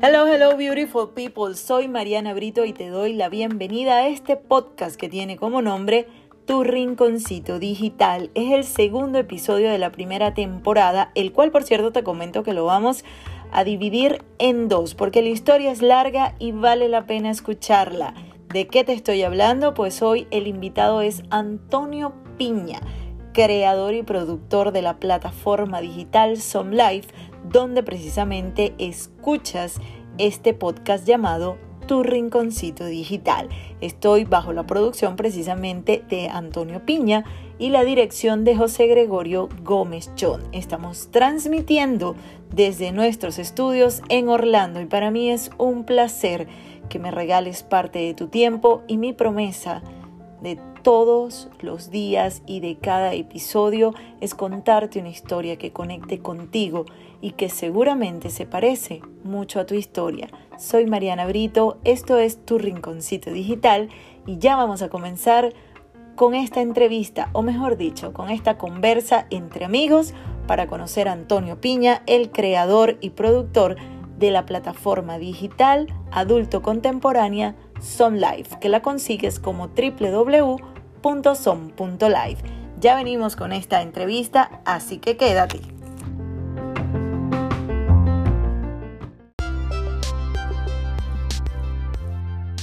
Hello, hello, beautiful people. Soy Mariana Brito y te doy la bienvenida a este podcast que tiene como nombre Tu Rinconcito Digital. Es el segundo episodio de la primera temporada, el cual, por cierto, te comento que lo vamos a dividir en dos, porque la historia es larga y vale la pena escucharla. ¿De qué te estoy hablando? Pues hoy el invitado es Antonio Piña, creador y productor de la plataforma digital Some Life donde precisamente escuchas este podcast llamado Tu Rinconcito Digital. Estoy bajo la producción precisamente de Antonio Piña y la dirección de José Gregorio Gómez Chon. Estamos transmitiendo desde nuestros estudios en Orlando y para mí es un placer que me regales parte de tu tiempo y mi promesa de todos los días y de cada episodio es contarte una historia que conecte contigo y que seguramente se parece mucho a tu historia. Soy Mariana Brito, esto es Tu Rinconcito Digital y ya vamos a comenzar con esta entrevista, o mejor dicho, con esta conversa entre amigos para conocer a Antonio Piña, el creador y productor de la plataforma digital adulto contemporánea Son Life, que la consigues como www.son.live. Ya venimos con esta entrevista, así que quédate.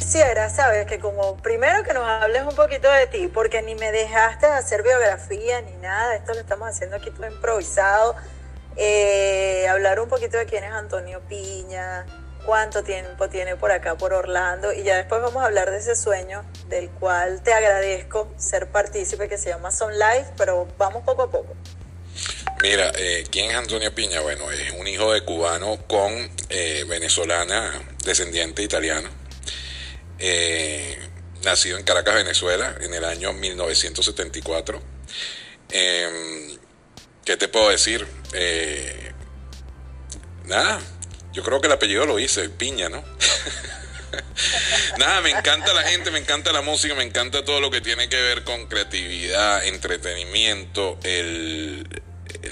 quisiera, ¿sabes? Que como primero que nos hables un poquito de ti, porque ni me dejaste hacer biografía ni nada, esto lo estamos haciendo aquí todo improvisado. Eh, hablar un poquito de quién es Antonio Piña, cuánto tiempo tiene por acá, por Orlando, y ya después vamos a hablar de ese sueño del cual te agradezco ser partícipe, que se llama Son Life, pero vamos poco a poco. Mira, eh, ¿quién es Antonio Piña? Bueno, es un hijo de cubano con eh, venezolana, descendiente italiano eh, nacido en Caracas, Venezuela, en el año 1974. Em, ¿Qué te puedo decir? Nada, yo creo que el apellido lo hice, Piña, ¿no? Nada, me encanta la gente, me encanta la música, me encanta todo lo que tiene que ver con creatividad, entretenimiento, el,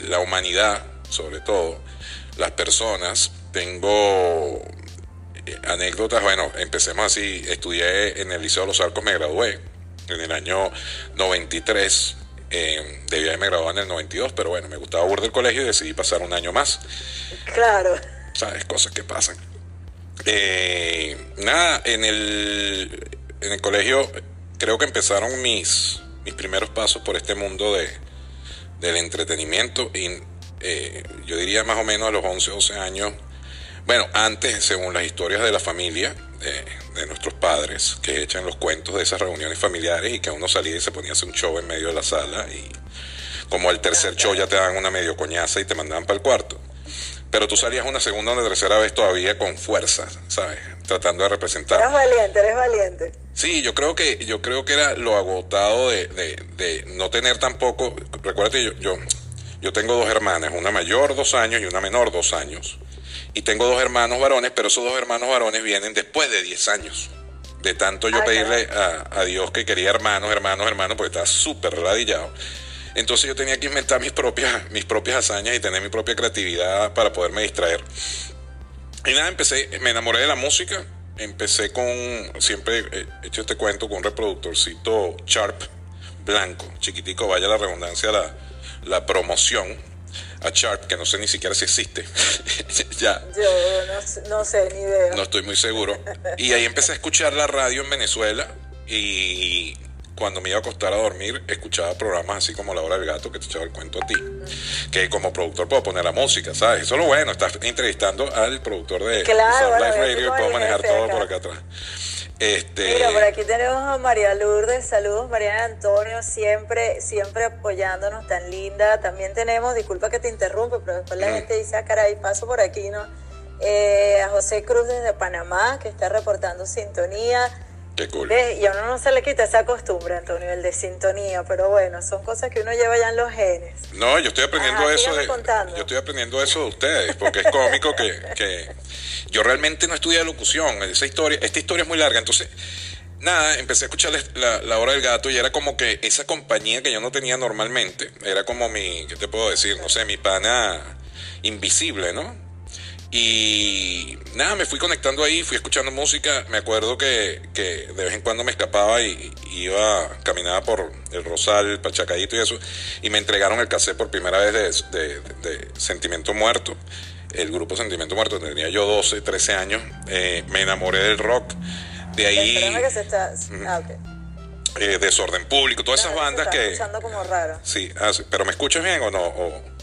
la humanidad, sobre todo, las personas. Tengo anécdotas, bueno, empecemos así. Estudié en el Liceo de los Arcos, me gradué en el año 93. Eh, debía haberme graduado en el 92, pero bueno, me gustaba burda el colegio y decidí pasar un año más. Claro. ¿Sabes? Cosas que pasan. Eh, nada, en el, en el colegio creo que empezaron mis, mis primeros pasos por este mundo de, del entretenimiento y eh, yo diría más o menos a los 11, 12 años bueno, antes, según las historias de la familia, de, nuestros padres, que echan los cuentos de esas reuniones familiares y que uno salía y se ponía a hacer un show en medio de la sala y como el tercer show ya te daban una medio coñaza y te mandaban para el cuarto. Pero tú salías una segunda o una tercera vez todavía con fuerza, ¿sabes? Tratando de representar. Eres valiente, eres valiente. Sí, yo creo que, yo creo que era lo agotado de, de, de no tener tampoco. Recuérdate, yo, yo, yo tengo dos hermanas, una mayor dos años y una menor dos años. Y tengo dos hermanos varones, pero esos dos hermanos varones vienen después de 10 años. De tanto yo pedirle a, Dios que quería hermanos, hermanos, hermanos, porque estaba súper radillado. Entonces yo tenía que inventar mis propias, mis propias hazañas y tener mi propia creatividad para poderme distraer. Y nada, empecé, me enamoré de la música. Empecé con, siempre he hecho este cuento con un reproductorcito Sharp blanco, chiquitico, vaya la redundancia, la, la promoción a Sharp, que no sé ni siquiera si existe. ya. Yo no, sé, ni idea. No estoy muy seguro. Y ahí empecé a escuchar la radio en Venezuela y cuando me iba a acostar a dormir, escuchaba programas así como La Hora del Gato, que te echaba el cuento a ti. Que como productor puedo poner la música, ¿sabes? Eso es lo bueno, estás entrevistando al productor de claro, Live Radio y puedo manejar todo por acá atrás. Este... Mira, por aquí tenemos a María Lourdes. Saludos, María Antonio, siempre, siempre apoyándonos, tan linda. También tenemos, disculpa que te interrumpe, pero después la mm. gente dice, ah, caray, paso por aquí, ¿no? Eh, a José Cruz desde Panamá, que está reportando sintonía. Qué cool. Y a uno no se le quita esa costumbre, Antonio, el de sintonía, pero bueno, son cosas que uno lleva ya en los genes. No, yo estoy aprendiendo eso de, yo estoy aprendiendo eso de ustedes, porque es cómico que, que yo realmente no estudié locución, esa historia, esta historia es muy larga, entonces nada, empecé a escuchar la, la, hora del gato y era como que esa compañía que yo no tenía normalmente. Era como mi, ¿qué te puedo decir? No sé, mi pana invisible, ¿no? Y nada, me fui conectando ahí, fui escuchando música. Me acuerdo que, que de vez en cuando me escapaba y, iba, caminaba por el Rosal, Pachacadito y eso. Y me entregaron el cassette por primera vez de, de, Sentimiento Muerto. El grupo Sentimiento Muerto, tenía yo 12, 13 años. Eh, me enamoré del rock. De ahí. Que se está... ah, okay. eh, desorden público, todas esas bandas que. escuchando como raro. Sí, ah, sí, pero ¿me escuchas bien o no? O...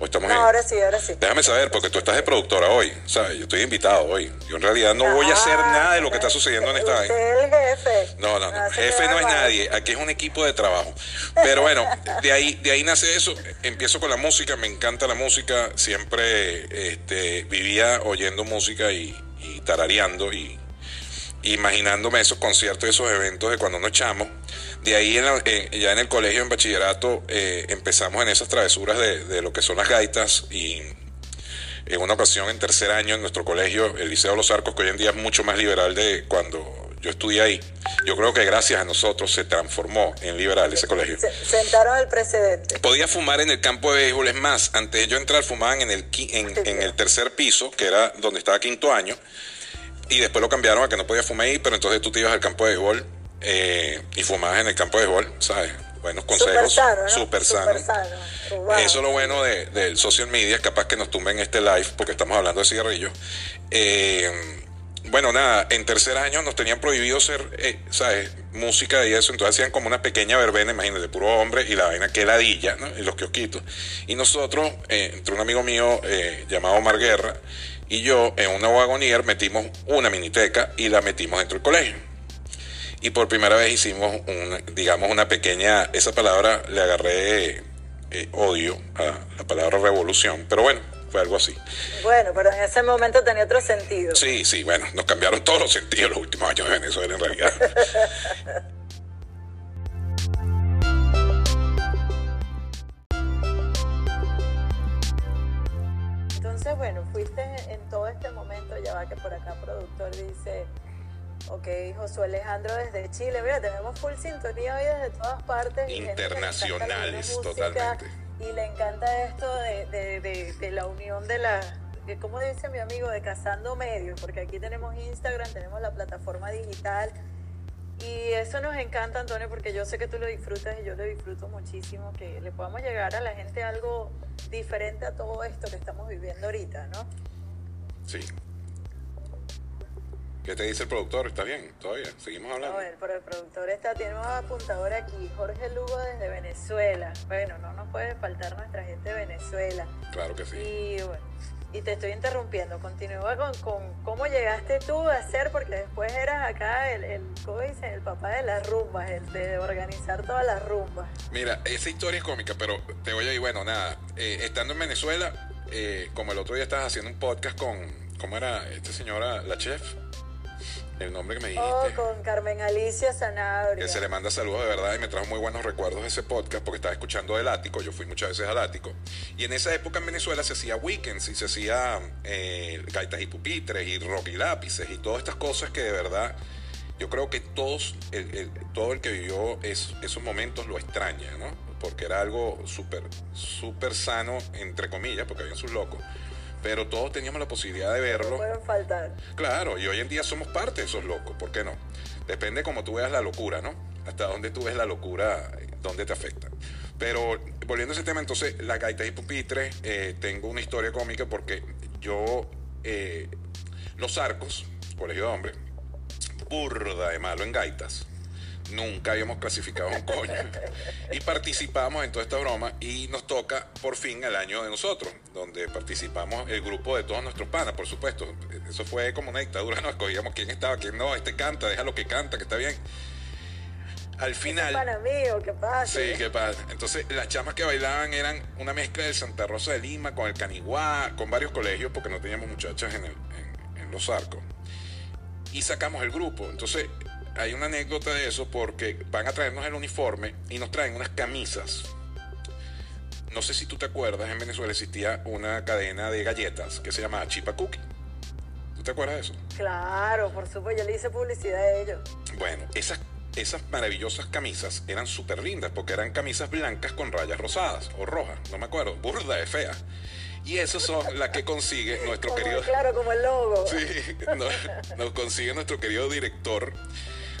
¿O estamos no, ahora sí, ahora sí. Déjame saber, porque tú estás de productora hoy, ¿sabes? Yo estoy invitado hoy. Yo en realidad no voy a hacer ah, nada de lo que está sucediendo en esta... Es el jefe. No, no, no. Jefe no es nadie. Aquí es un equipo de trabajo. Pero bueno, de ahí, de ahí nace eso. Empiezo con la música, me encanta la música. Siempre este, vivía oyendo música y, y tarareando y imaginándome esos conciertos, esos eventos de cuando nos echamos. De ahí ya en el colegio, en bachillerato, eh, empezamos en esas travesuras de, lo que son las gaitas y en una ocasión en tercer año en nuestro colegio, el Liceo de los Arcos, que hoy en día es mucho más liberal de cuando yo estudié ahí. Yo creo que gracias a nosotros se transformó en liberal ese colegio. Sentaron el precedente. Podía fumar en el campo de béisbol, es más, antes de yo entrar fumaban en el, en el tercer piso, que era donde estaba quinto año, y después lo cambiaron a que no podía fumar ahí, pero entonces tú te ibas al campo de béisbol eh, y fumabas en el campo de béisbol, ¿sabes? Buenos consejos. Súper sano. Eso es lo bueno del social media, capaz que nos tumben este live porque estamos hablando de cigarrillos. Eh, bueno, nada, en tercer año nos tenían prohibido ser, eh, ¿sabes? Música y eso, entonces hacían como una pequeña verbena, imagínate, de puro hombre y la vaina que ladilla, ¿no? Y los kiosquitos. Y nosotros, entre un amigo mío llamado Omar Guerra y yo, en una wagonier metimos una miniteca y la metimos dentro del colegio y por primera vez hicimos, un, digamos, una pequeña, esa palabra le agarré eh, odio a la palabra revolución, pero bueno, fue algo así. Bueno, pero en ese momento tenía otro sentido. Sí, sí, bueno, nos cambiaron todos los sentidos los últimos años de Venezuela en realidad. Entonces, bueno, fuiste todo este momento, ya va que por acá productor dice Ok, Josué Alejandro desde Chile. Mira, tenemos full sintonía hoy desde todas partes. Internacionales, totalmente. Y le encanta esto de, la unión de la, como dice mi amigo, de cazando medios, porque aquí tenemos Instagram, tenemos la plataforma digital. Y eso nos encanta, Antonio, porque yo sé que tú lo disfrutas y yo lo disfruto muchísimo, que le podamos llegar a la gente algo diferente a todo esto que estamos viviendo ahorita, ¿no? Sí, ¿Qué te dice el productor? ¿Está bien? ¿Todavía? ¿Seguimos hablando? A ver, pero el productor está, tiene un apuntador aquí, Jorge Lugo desde Venezuela. Bueno, no nos puede faltar nuestra gente de Venezuela. Claro que sí. Y bueno, y te estoy interrumpiendo. Continúa con, con cómo llegaste tú a ser, porque después eras acá el, el ¿cómo dicen? El papá de las rumbas, el de organizar todas las rumbas. Mira, esa historia es cómica, pero te voy a ir, bueno, nada, eh, estando en Venezuela, eh, como el otro día estabas haciendo un podcast con, ¿cómo era esta señora, la chef? el nombre que me dijiste. Oh, con Carmen Alicia Sanabria. Que se le manda saludos de verdad y me trajo muy buenos recuerdos de ese podcast porque estaba escuchando el ático, yo fui muchas veces al ático. Y en esa época en Venezuela se hacía weekends y se hacía eh, gaitas y pupitres y rock y lápices y todas estas cosas que de verdad yo creo que todos, el, todo el que vivió esos momentos lo extraña, ¿no? Porque era algo súper, súper sano, entre comillas, porque había sus locos pero todos teníamos la posibilidad de verlo. No pueden faltar. Claro, y hoy en día somos parte de esos locos, ¿por qué no? Depende cómo tú veas la locura, ¿no? Hasta dónde tú ves la locura, dónde te afecta. Pero volviendo a ese tema, entonces, la gaita y pupitre, eh, tengo una historia cómica porque yo, eh, los arcos, colegio de hombres, burda de malo en gaitas nunca habíamos clasificado un coño. Y participamos en toda esta broma y nos toca por fin el año de nosotros, donde participamos el grupo de todos nuestros panas, por supuesto. Eso fue como una dictadura, nos escogíamos quién estaba, quién no, este canta, déjalo que canta, que está bien. Al final... Para ¿qué pasa? Sí, ¿qué pasa? Entonces, las chamas que bailaban eran una mezcla de Santa Rosa de Lima con el Caniguá, con varios colegios, porque no teníamos muchachas en, en los arcos. Y sacamos el grupo. Entonces, hay una anécdota de eso porque van a traernos el uniforme y nos traen unas camisas. No sé si tú te acuerdas, en Venezuela existía una cadena de galletas que se llamaba Chipa Cookie. ¿Tú te acuerdas de eso? Claro, por supuesto, yo le hice publicidad a ellos. Bueno, esas, esas maravillosas camisas eran súper lindas porque eran camisas blancas con rayas rosadas o rojas, no me acuerdo, burda de fea. Y esas son las que consigue nuestro Como- querido... Claro, como el logo. Sí, nos, nos consigue nuestro querido director,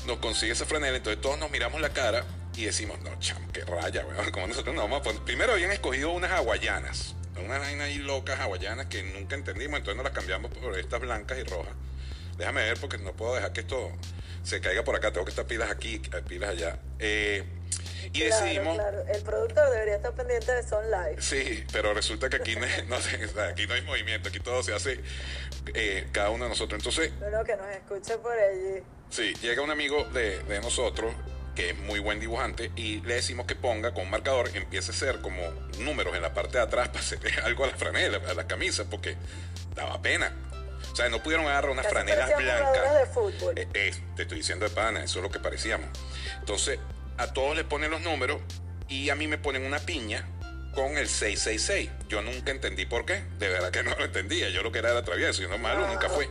nos consigue esa franela, entonces todos nos miramos la cara y decimos, no, cham, qué raya, weón, como nosotros no vamos a poner. Primero habían escogido unas hawaianas, unas vainas ahí locas hawaianas que nunca entendimos, entonces nos las cambiamos por estas blancas y rojas. Déjame ver porque no puedo dejar que esto se caiga por acá, tengo que estar pilas aquí, pilas allá. Eh, y Claro, decidimos... claro. El productor debería estar pendiente de Son Live. Sí, pero resulta que aquí no, aquí no hay movimiento, aquí todo se hace eh, cada uno de nosotros. Entonces, No, no, que nos escuche por allí. Sí, llega un amigo de, de nosotros que es muy buen dibujante y le decimos que ponga con un marcador, empiece a hacer como números en la parte de atrás para hacerle algo a la franela, a la camisa, porque daba pena. O sea, no pudieron agarrar unas Casi franelas blancas. de fútbol. Eh, eh, te estoy diciendo de pana, eso es lo que parecíamos. Entonces, a todos le ponen los números y a mí me ponen una piña con el 666. Yo nunca entendí por qué, de verdad que no lo entendía. Yo lo que era era travieso, yo no malo, Ah. nunca fui.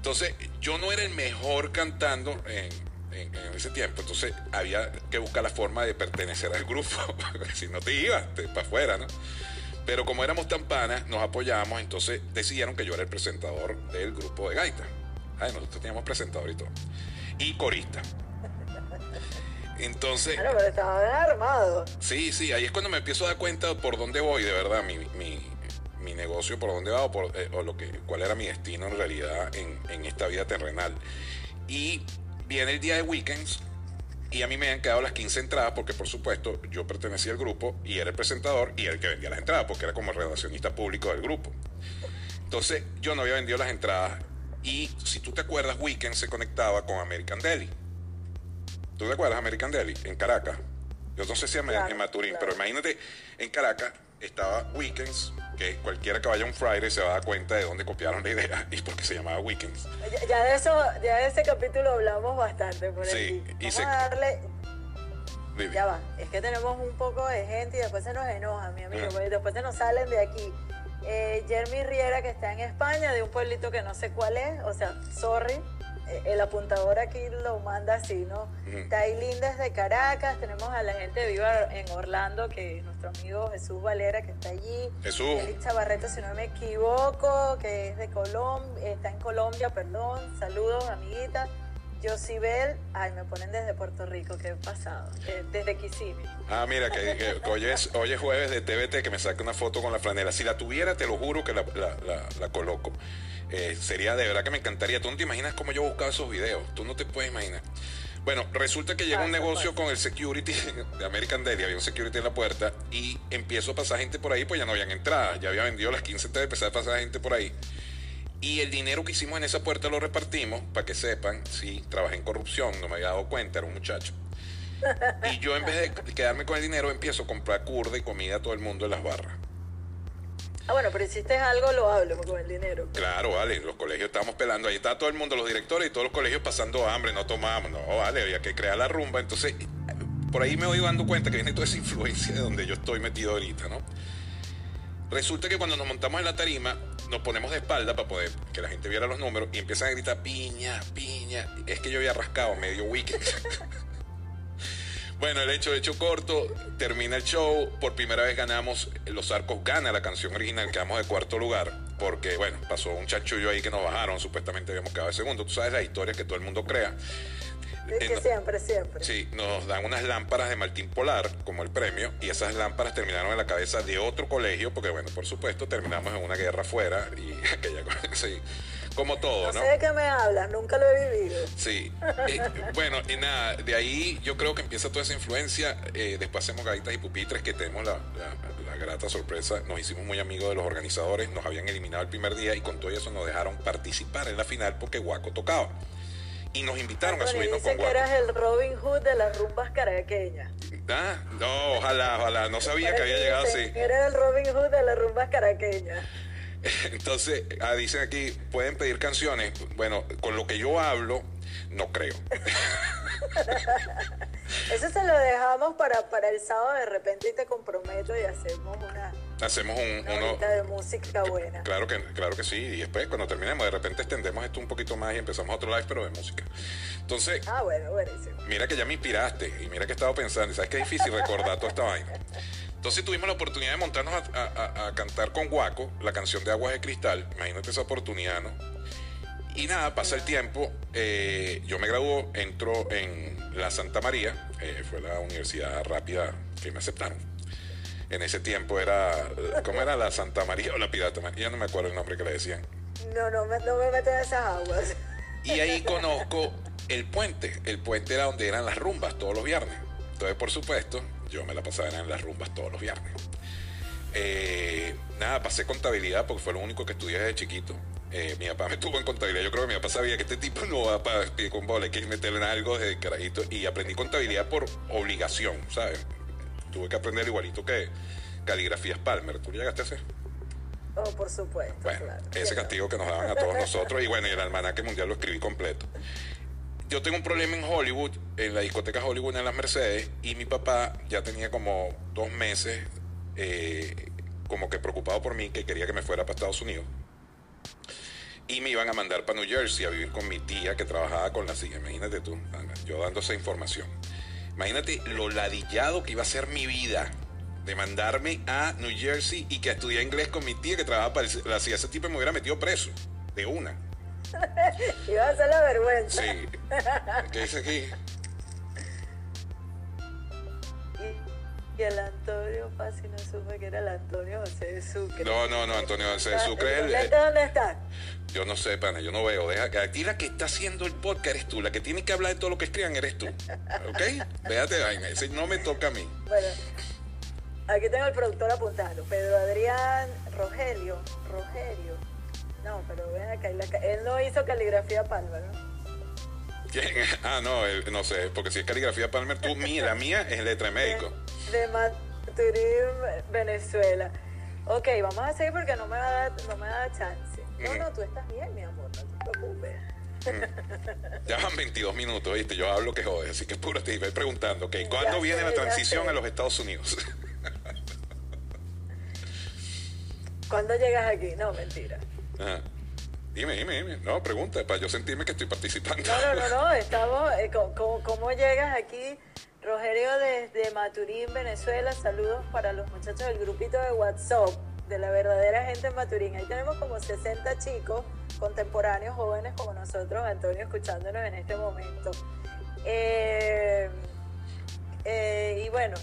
Entonces, yo no era el mejor cantando en, en- en ese tiempo. Entonces, había que buscar la forma de pertenecer al grupo. porque si no te ibas para afuera, ¿no? Pero como éramos tan panas, nos apoyamos. Entonces, decidieron que yo era el presentador del grupo de gaita. Ay, nosotros teníamos presentador y todo. Y corista. Entonces, Claro, pero estaba bien armado. Sí, sí, ahí es cuando me empiezo a dar cuenta por dónde voy, de verdad, mi, mi negocio, por dónde va o, por, eh, o lo que, cuál era mi destino en realidad en, en esta vida terrenal. Y viene el día de weekends y a mí me han quedado las 15 entradas porque, por supuesto, yo pertenecía al grupo y era el presentador y el que vendía las entradas porque era como el relacionista público del grupo. Entonces, yo no había vendido las entradas y, si tú te acuerdas, Weekend se conectaba con American Deli. ¿Tú te acuerdas American Deli? En Caracas. Yo no sé si en, Claro, en Maturín, claro. pero imagínate, en Caracas estaba Weekends, que cualquiera que vaya a un Friday se va a dar cuenta de dónde copiaron la idea y por qué se llamaba Weekends. Ya, ya de eso, ya de ese capítulo hablamos bastante por Sí, allí. y Vamos se- a darle, ya va, es que tenemos un poco de gente y después se nos enoja, mi amigo, porque después se nos salen de aquí. Eh, Jeremy Riera, que está en España, de un pueblito que no sé cuál es, o sea, sorry, el apuntador aquí lo manda así, ¿no? Tailín desde Caracas, tenemos a la gente viva en Orlando, que es nuestro amigo Jesús Valera, que está allí. Jesús. Félix Chavarreto, si no me equivoco, que es de Colombia, está en Colombia, perdón. Saludos, amiguita. Josibel, ay, me ponen desde Puerto Rico, qué pasado. Eh, desde Kissimmee. Ah, mira, que, que- que hoy, es, hoy es jueves de TVT que me saque una foto con la franela. Si la tuviera, te lo juro que la, la- la- la coloco. Eh, sería de verdad que me encantaría. Tú no te imaginas cómo yo buscaba esos videos. Tú no te puedes imaginar. Bueno, resulta que llega un negocio con el security de American Deli. Había un security en la puerta y empiezo a pasar gente por ahí, pues ya no habían entradas. Ya había vendido las 15 entradas, empecé a pasar gente por ahí. Y el dinero que hicimos en esa puerta lo repartimos, para que sepan, sí, trabajé en corrupción, no me había dado cuenta, era un muchacho. Y yo en vez de quedarme con el dinero, empiezo a comprar curda y comida a todo el mundo en las barras. Ah, bueno, pero hiciste algo loable con el dinero. Claro, vale, los colegios estábamos pelando, ahí está todo el mundo, los directores y todos los colegios pasando hambre, no tomábamos, no, vale, había que crear la rumba. Entonces, por ahí me voy dando cuenta que viene toda esa influencia de donde yo estoy metido ahorita, ¿no? Resulta que cuando nos montamos en la tarima, nos ponemos de espalda para poder que la gente viera los números y empiezan a gritar piña, piña. Es que yo había rascado medio weekend. bueno, el hecho, hecho corto, termina el show. Por primera vez ganamos, Los Arcos gana la canción original, quedamos de cuarto lugar. Porque, bueno, pasó un chanchullo ahí que nos bajaron, supuestamente habíamos quedado de segundo. Tú sabes la historia que todo el mundo crea. Es que Eh, siempre, siempre. Sí, nos dan unas lámparas de Martín Polar como el premio y esas lámparas terminaron en la cabeza de otro colegio porque, bueno, por supuesto, terminamos en una guerra afuera y aquella cosa, sí, como todo, No ¿no? sé de qué me hablas, nunca lo he vivido. Sí. Eh, bueno, y nada, de ahí yo creo que empieza toda esa influencia. Eh, después hacemos gaitas y pupitres que tenemos la, la- la grata sorpresa. Nos hicimos muy amigos de los organizadores, nos habían eliminado el primer día y con todo eso nos dejaron participar en la final porque Guaco tocaba. Y nos invitaron a Bueno, y subirnos con que Guaco. eras el Robin Hood de las rumbas caraqueñas. Ah, no, ojalá, ojalá. No sabía que había llegado así. Que Eres el Robin Hood de las rumbas caraqueñas. Entonces, ah, dicen aquí, pueden pedir canciones. Bueno, con lo que yo hablo, no creo. Eso se lo dejamos para, para el sábado de repente y te comprometo y hacemos una, hacemos un, una uno de música buena. Claro que, claro que sí. Y después, cuando terminemos, de repente extendemos esto un poquito más y empezamos otro live, pero de música. Entonces, ah, bueno, buenísimo. Mira que ya me inspiraste y mira que he estado pensando. Sabes que es difícil recordar toda esta vaina. Entonces tuvimos la oportunidad de montarnos a, a, a cantar con Guaco la canción de Aguas de Cristal. Imagínate esa oportunidad, ¿no? Y nada, pasa el tiempo. Eh, yo me graduó, entro en la Santa María. Eh, fue la universidad rápida que me aceptaron. En ese tiempo era, ¿cómo era la Santa María o la Pirata María? Ya no me acuerdo el nombre que le decían. No, no, no me meto en esas aguas. Y ahí conozco el puente. El puente era donde eran las rumbas todos los viernes. Entonces, por supuesto, yo me la pasaba en las rumbas todos los viernes. Eh, nada, pasé contabilidad porque fue lo único que estudié desde chiquito. Eh, mi papá me tuvo en contabilidad. Yo creo que mi papá sabía que este tipo no va para pie con bola, hay que meterle en algo desde carajito. Y aprendí contabilidad por obligación, ¿sabes? Tuve que aprender igualito que caligrafías Palmer. ¿Tú llegaste a hacer? Oh, por supuesto. Bueno, ese castigo que nos daban a todos nosotros. Y bueno, y el almanaque mundial lo escribí completo. Yo tengo un problema en Hollywood, en la discoteca Hollywood en las Mercedes, y mi papá ya tenía como dos meses eh, como que preocupado por mí, que quería que me fuera para Estados Unidos. Y me iban a mandar para New Jersey a vivir con mi tía que trabajaba con la CIA. Imagínate tú, yo dando esa información. Imagínate lo ladillado que iba a ser mi vida de mandarme a New Jersey y que estudiar inglés con mi tía que trabajaba para la CIA. Ese tipo me hubiera metido preso, de una. Iba a ser la vergüenza. Sí. ¿Qué dice aquí? Y el Antonio Pasi no supe que era el Antonio José de Sucre. No, no, no, Antonio José de Sucre. ¿El, el, dónde está? Yo no sé, pana, yo no veo. Deja que aquí la que está haciendo el podcast eres tú. La que tiene que hablar de todo lo que escriban eres tú. ¿Ok? Véate vaina. Ese no me toca a mí. Bueno, aquí tengo el productor apuntando. Pedro Adrián Rogelio. Rogelio. No, pero ven acá. Él no hizo caligrafía Palmer, ¿no? ¿Quién? Ah, no, no sé, porque si es caligrafía Palmer, tú, mía, la mía es letra de médico. De, de Maturín, Venezuela. Ok, vamos a seguir porque no me va a dar, no me da chance. No, no, tú estás bien, mi amor, no te preocupes. Ya van 22 minutos, ¿viste? Yo hablo que jode, así que puro te iba preguntando, ok, ¿cuándo Ya viene sé, la transición a los Estados Unidos? ¿Cuándo llegas aquí? No, mentira. Ajá. Dime, dime, dime. No, pregunta, para yo sentirme que estoy participando. No, no, no, no, estamos. eh, ¿cómo, cómo, cómo llegas aquí? Rogerio desde Maturín, Venezuela. Saludos para los muchachos del grupito de WhatsApp de la verdadera gente en Maturín. Ahí tenemos como 60 chicos contemporáneos, jóvenes como nosotros, Antonio, escuchándonos en este momento. Eh, eh, y bueno,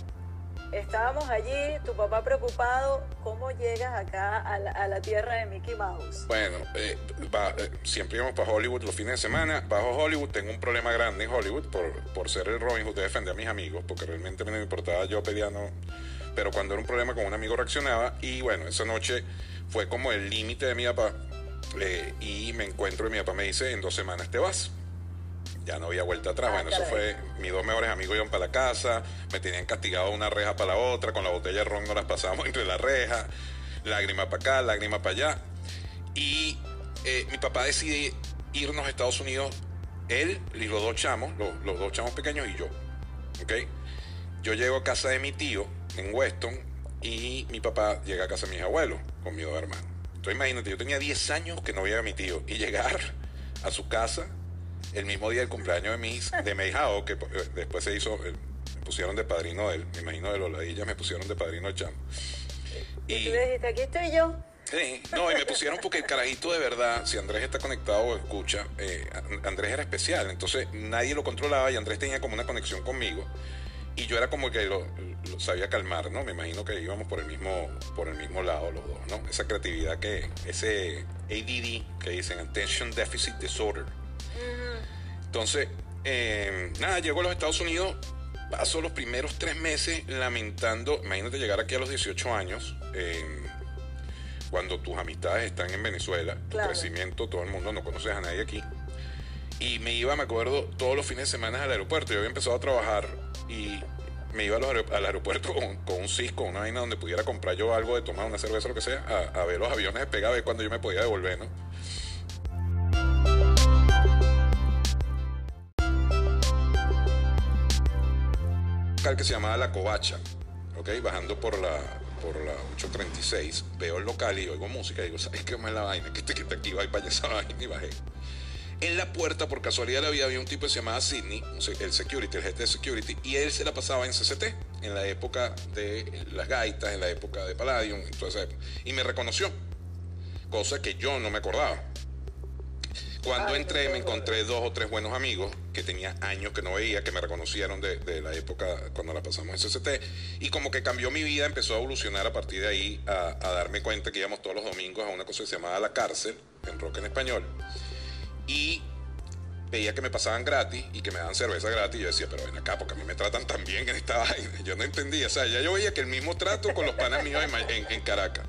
estábamos allí, tu papá preocupado. ¿Cómo llegas acá a la, a la tierra de Mickey Mouse? Bueno, eh, va- eh, siempre íbamos para Hollywood los fines de semana. Bajo Hollywood tengo un problema grande en Hollywood por, por ser el Robin Hood de a mis amigos, porque realmente me importaba yo peleando. Pero cuando era un problema con un amigo reaccionaba. Y bueno, esa noche fue como el límite de mi papá. eh, y me encuentro y mi papá me dice, en dos semanas te vas. Ya no había vuelta atrás. Ah, bueno, eso fue, mis dos mejores amigos iban para la casa, me tenían castigado una reja para la otra, con la botella de ron nos las pasábamos entre la reja, lágrima para acá, lágrima para allá. Y eh, mi papá decide irnos a Estados Unidos, él y los dos chamos, los, los dos chamos pequeños y yo. ¿Ok? Yo llego a casa de mi tío en Weston y mi papá llega a casa de mis abuelos con mis dos hermanos. Entonces imagínate, yo tenía 10 años que no veía a mi tío y llegar a su casa el mismo día del cumpleaños de mis de mi hijao, que eh, después se hizo, eh, me pusieron de padrino él, me imagino de los ladillas me pusieron de padrino de chamo. Y tú le dijiste, aquí estoy yo. Sí, no, y me pusieron porque el carajito de verdad, si Andrés está conectado o escucha, eh, Andrés era especial, entonces nadie lo controlaba y Andrés tenía como una conexión conmigo. Y yo era como que lo, lo sabía calmar, ¿no? Me imagino que íbamos por el mismo, por el mismo lado los dos, ¿no? Esa creatividad que, ese ADD que dicen, Attention Deficit Disorder. Entonces, eh, nada, llego a los Estados Unidos, paso los primeros tres meses lamentando, imagínate llegar aquí a los 18 años, eh, cuando tus amistades están en Venezuela, tu Claro. crecimiento, todo el mundo, no conoces a nadie aquí. Y me iba, me acuerdo, todos los fines de semana al aeropuerto. Yo había empezado a trabajar y me iba aer- al aeropuerto con, con un cisco, una vaina donde pudiera comprar yo algo de tomar, una cerveza, lo que sea, a, a ver los aviones despegar, a ver cuándo yo me podía devolver, ¿no? Local que se llamaba La Covacha, ¿ok? Bajando por la, por la 836, veo el local y oigo música y digo, ¿sabes qué más la vaina? Que que está aquí va para allá esa vaina y bajé. En la puerta, por casualidad, había, había un tipo que se llamaba Sidney, el security, el jefe de security, y él se la pasaba en CCT, en la época de las gaitas, en la época de Palladium, en. Y me reconoció, cosa que yo no me acordaba. Cuando entré me encontré dos o tres buenos amigos que tenía años que no veía, que me reconocieron de, la época cuando la pasamos en CCT. Y como que cambió mi vida, empezó a evolucionar a partir de ahí, a, darme cuenta que íbamos todos los domingos a una cosa que se llamaba La Cárcel, en rock en español. Y veía que me pasaban gratis y que me daban cerveza gratis. Y yo decía, pero ven acá, porque a mí me tratan tan bien en esta vaina. Yo no entendía. O sea, ya yo veía que el mismo trato con los panas míos en, en Caracas.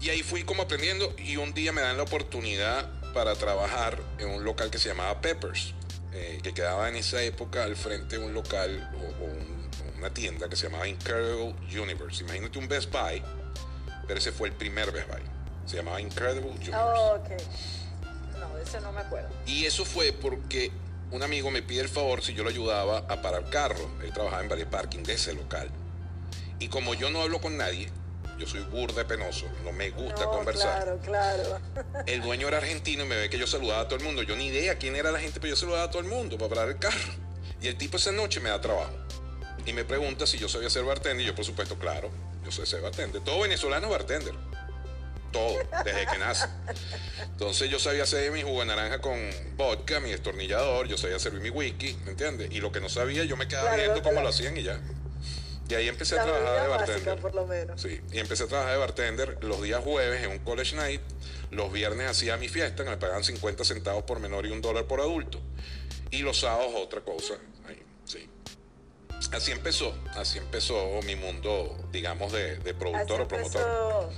Y ahí fui como aprendiendo y un día me dan la oportunidad para trabajar en un local que se llamaba Peppers, eh, que quedaba en esa época al frente de un local o, una tienda que se llamaba Incredible Universe. Imagínate un Best Buy, pero ese fue el primer Best Buy. Se llamaba Incredible Universe. Oh, ok. No, ese no me acuerdo. Y eso fue porque un amigo me pide el favor si yo lo ayudaba a parar carro. Él trabajaba en varios parking de ese local. Y como yo no hablo con nadie, yo soy burde penoso, no me gusta conversar. Claro, claro. El dueño era argentino y me ve que yo saludaba a todo el mundo. Yo ni idea quién era la gente, pero yo saludaba a todo el mundo para parar el carro. Y el tipo esa noche me da trabajo. Y me pregunta si yo sabía ser bartender. Y yo, por supuesto, claro, yo sé ser bartender. Todo venezolano bartender. Todo, desde que nace. Entonces yo sabía hacer mi jugo de naranja con vodka, mi destornillador, yo sabía servir mi whisky, ¿me entiendes? Y lo que no sabía, yo me quedaba viendo cómo lo hacían y ya. Y ahí empecé a trabajar de bartender. por lo menos. Sí, y empecé a trabajar de bartender los días jueves en un college night. Los viernes hacía mi fiesta, que me pagaban 50 centavos por menor y un dólar por adulto. Y los sábados otra cosa. sí. Así empezó, así empezó mi mundo, digamos, de, productor o promotor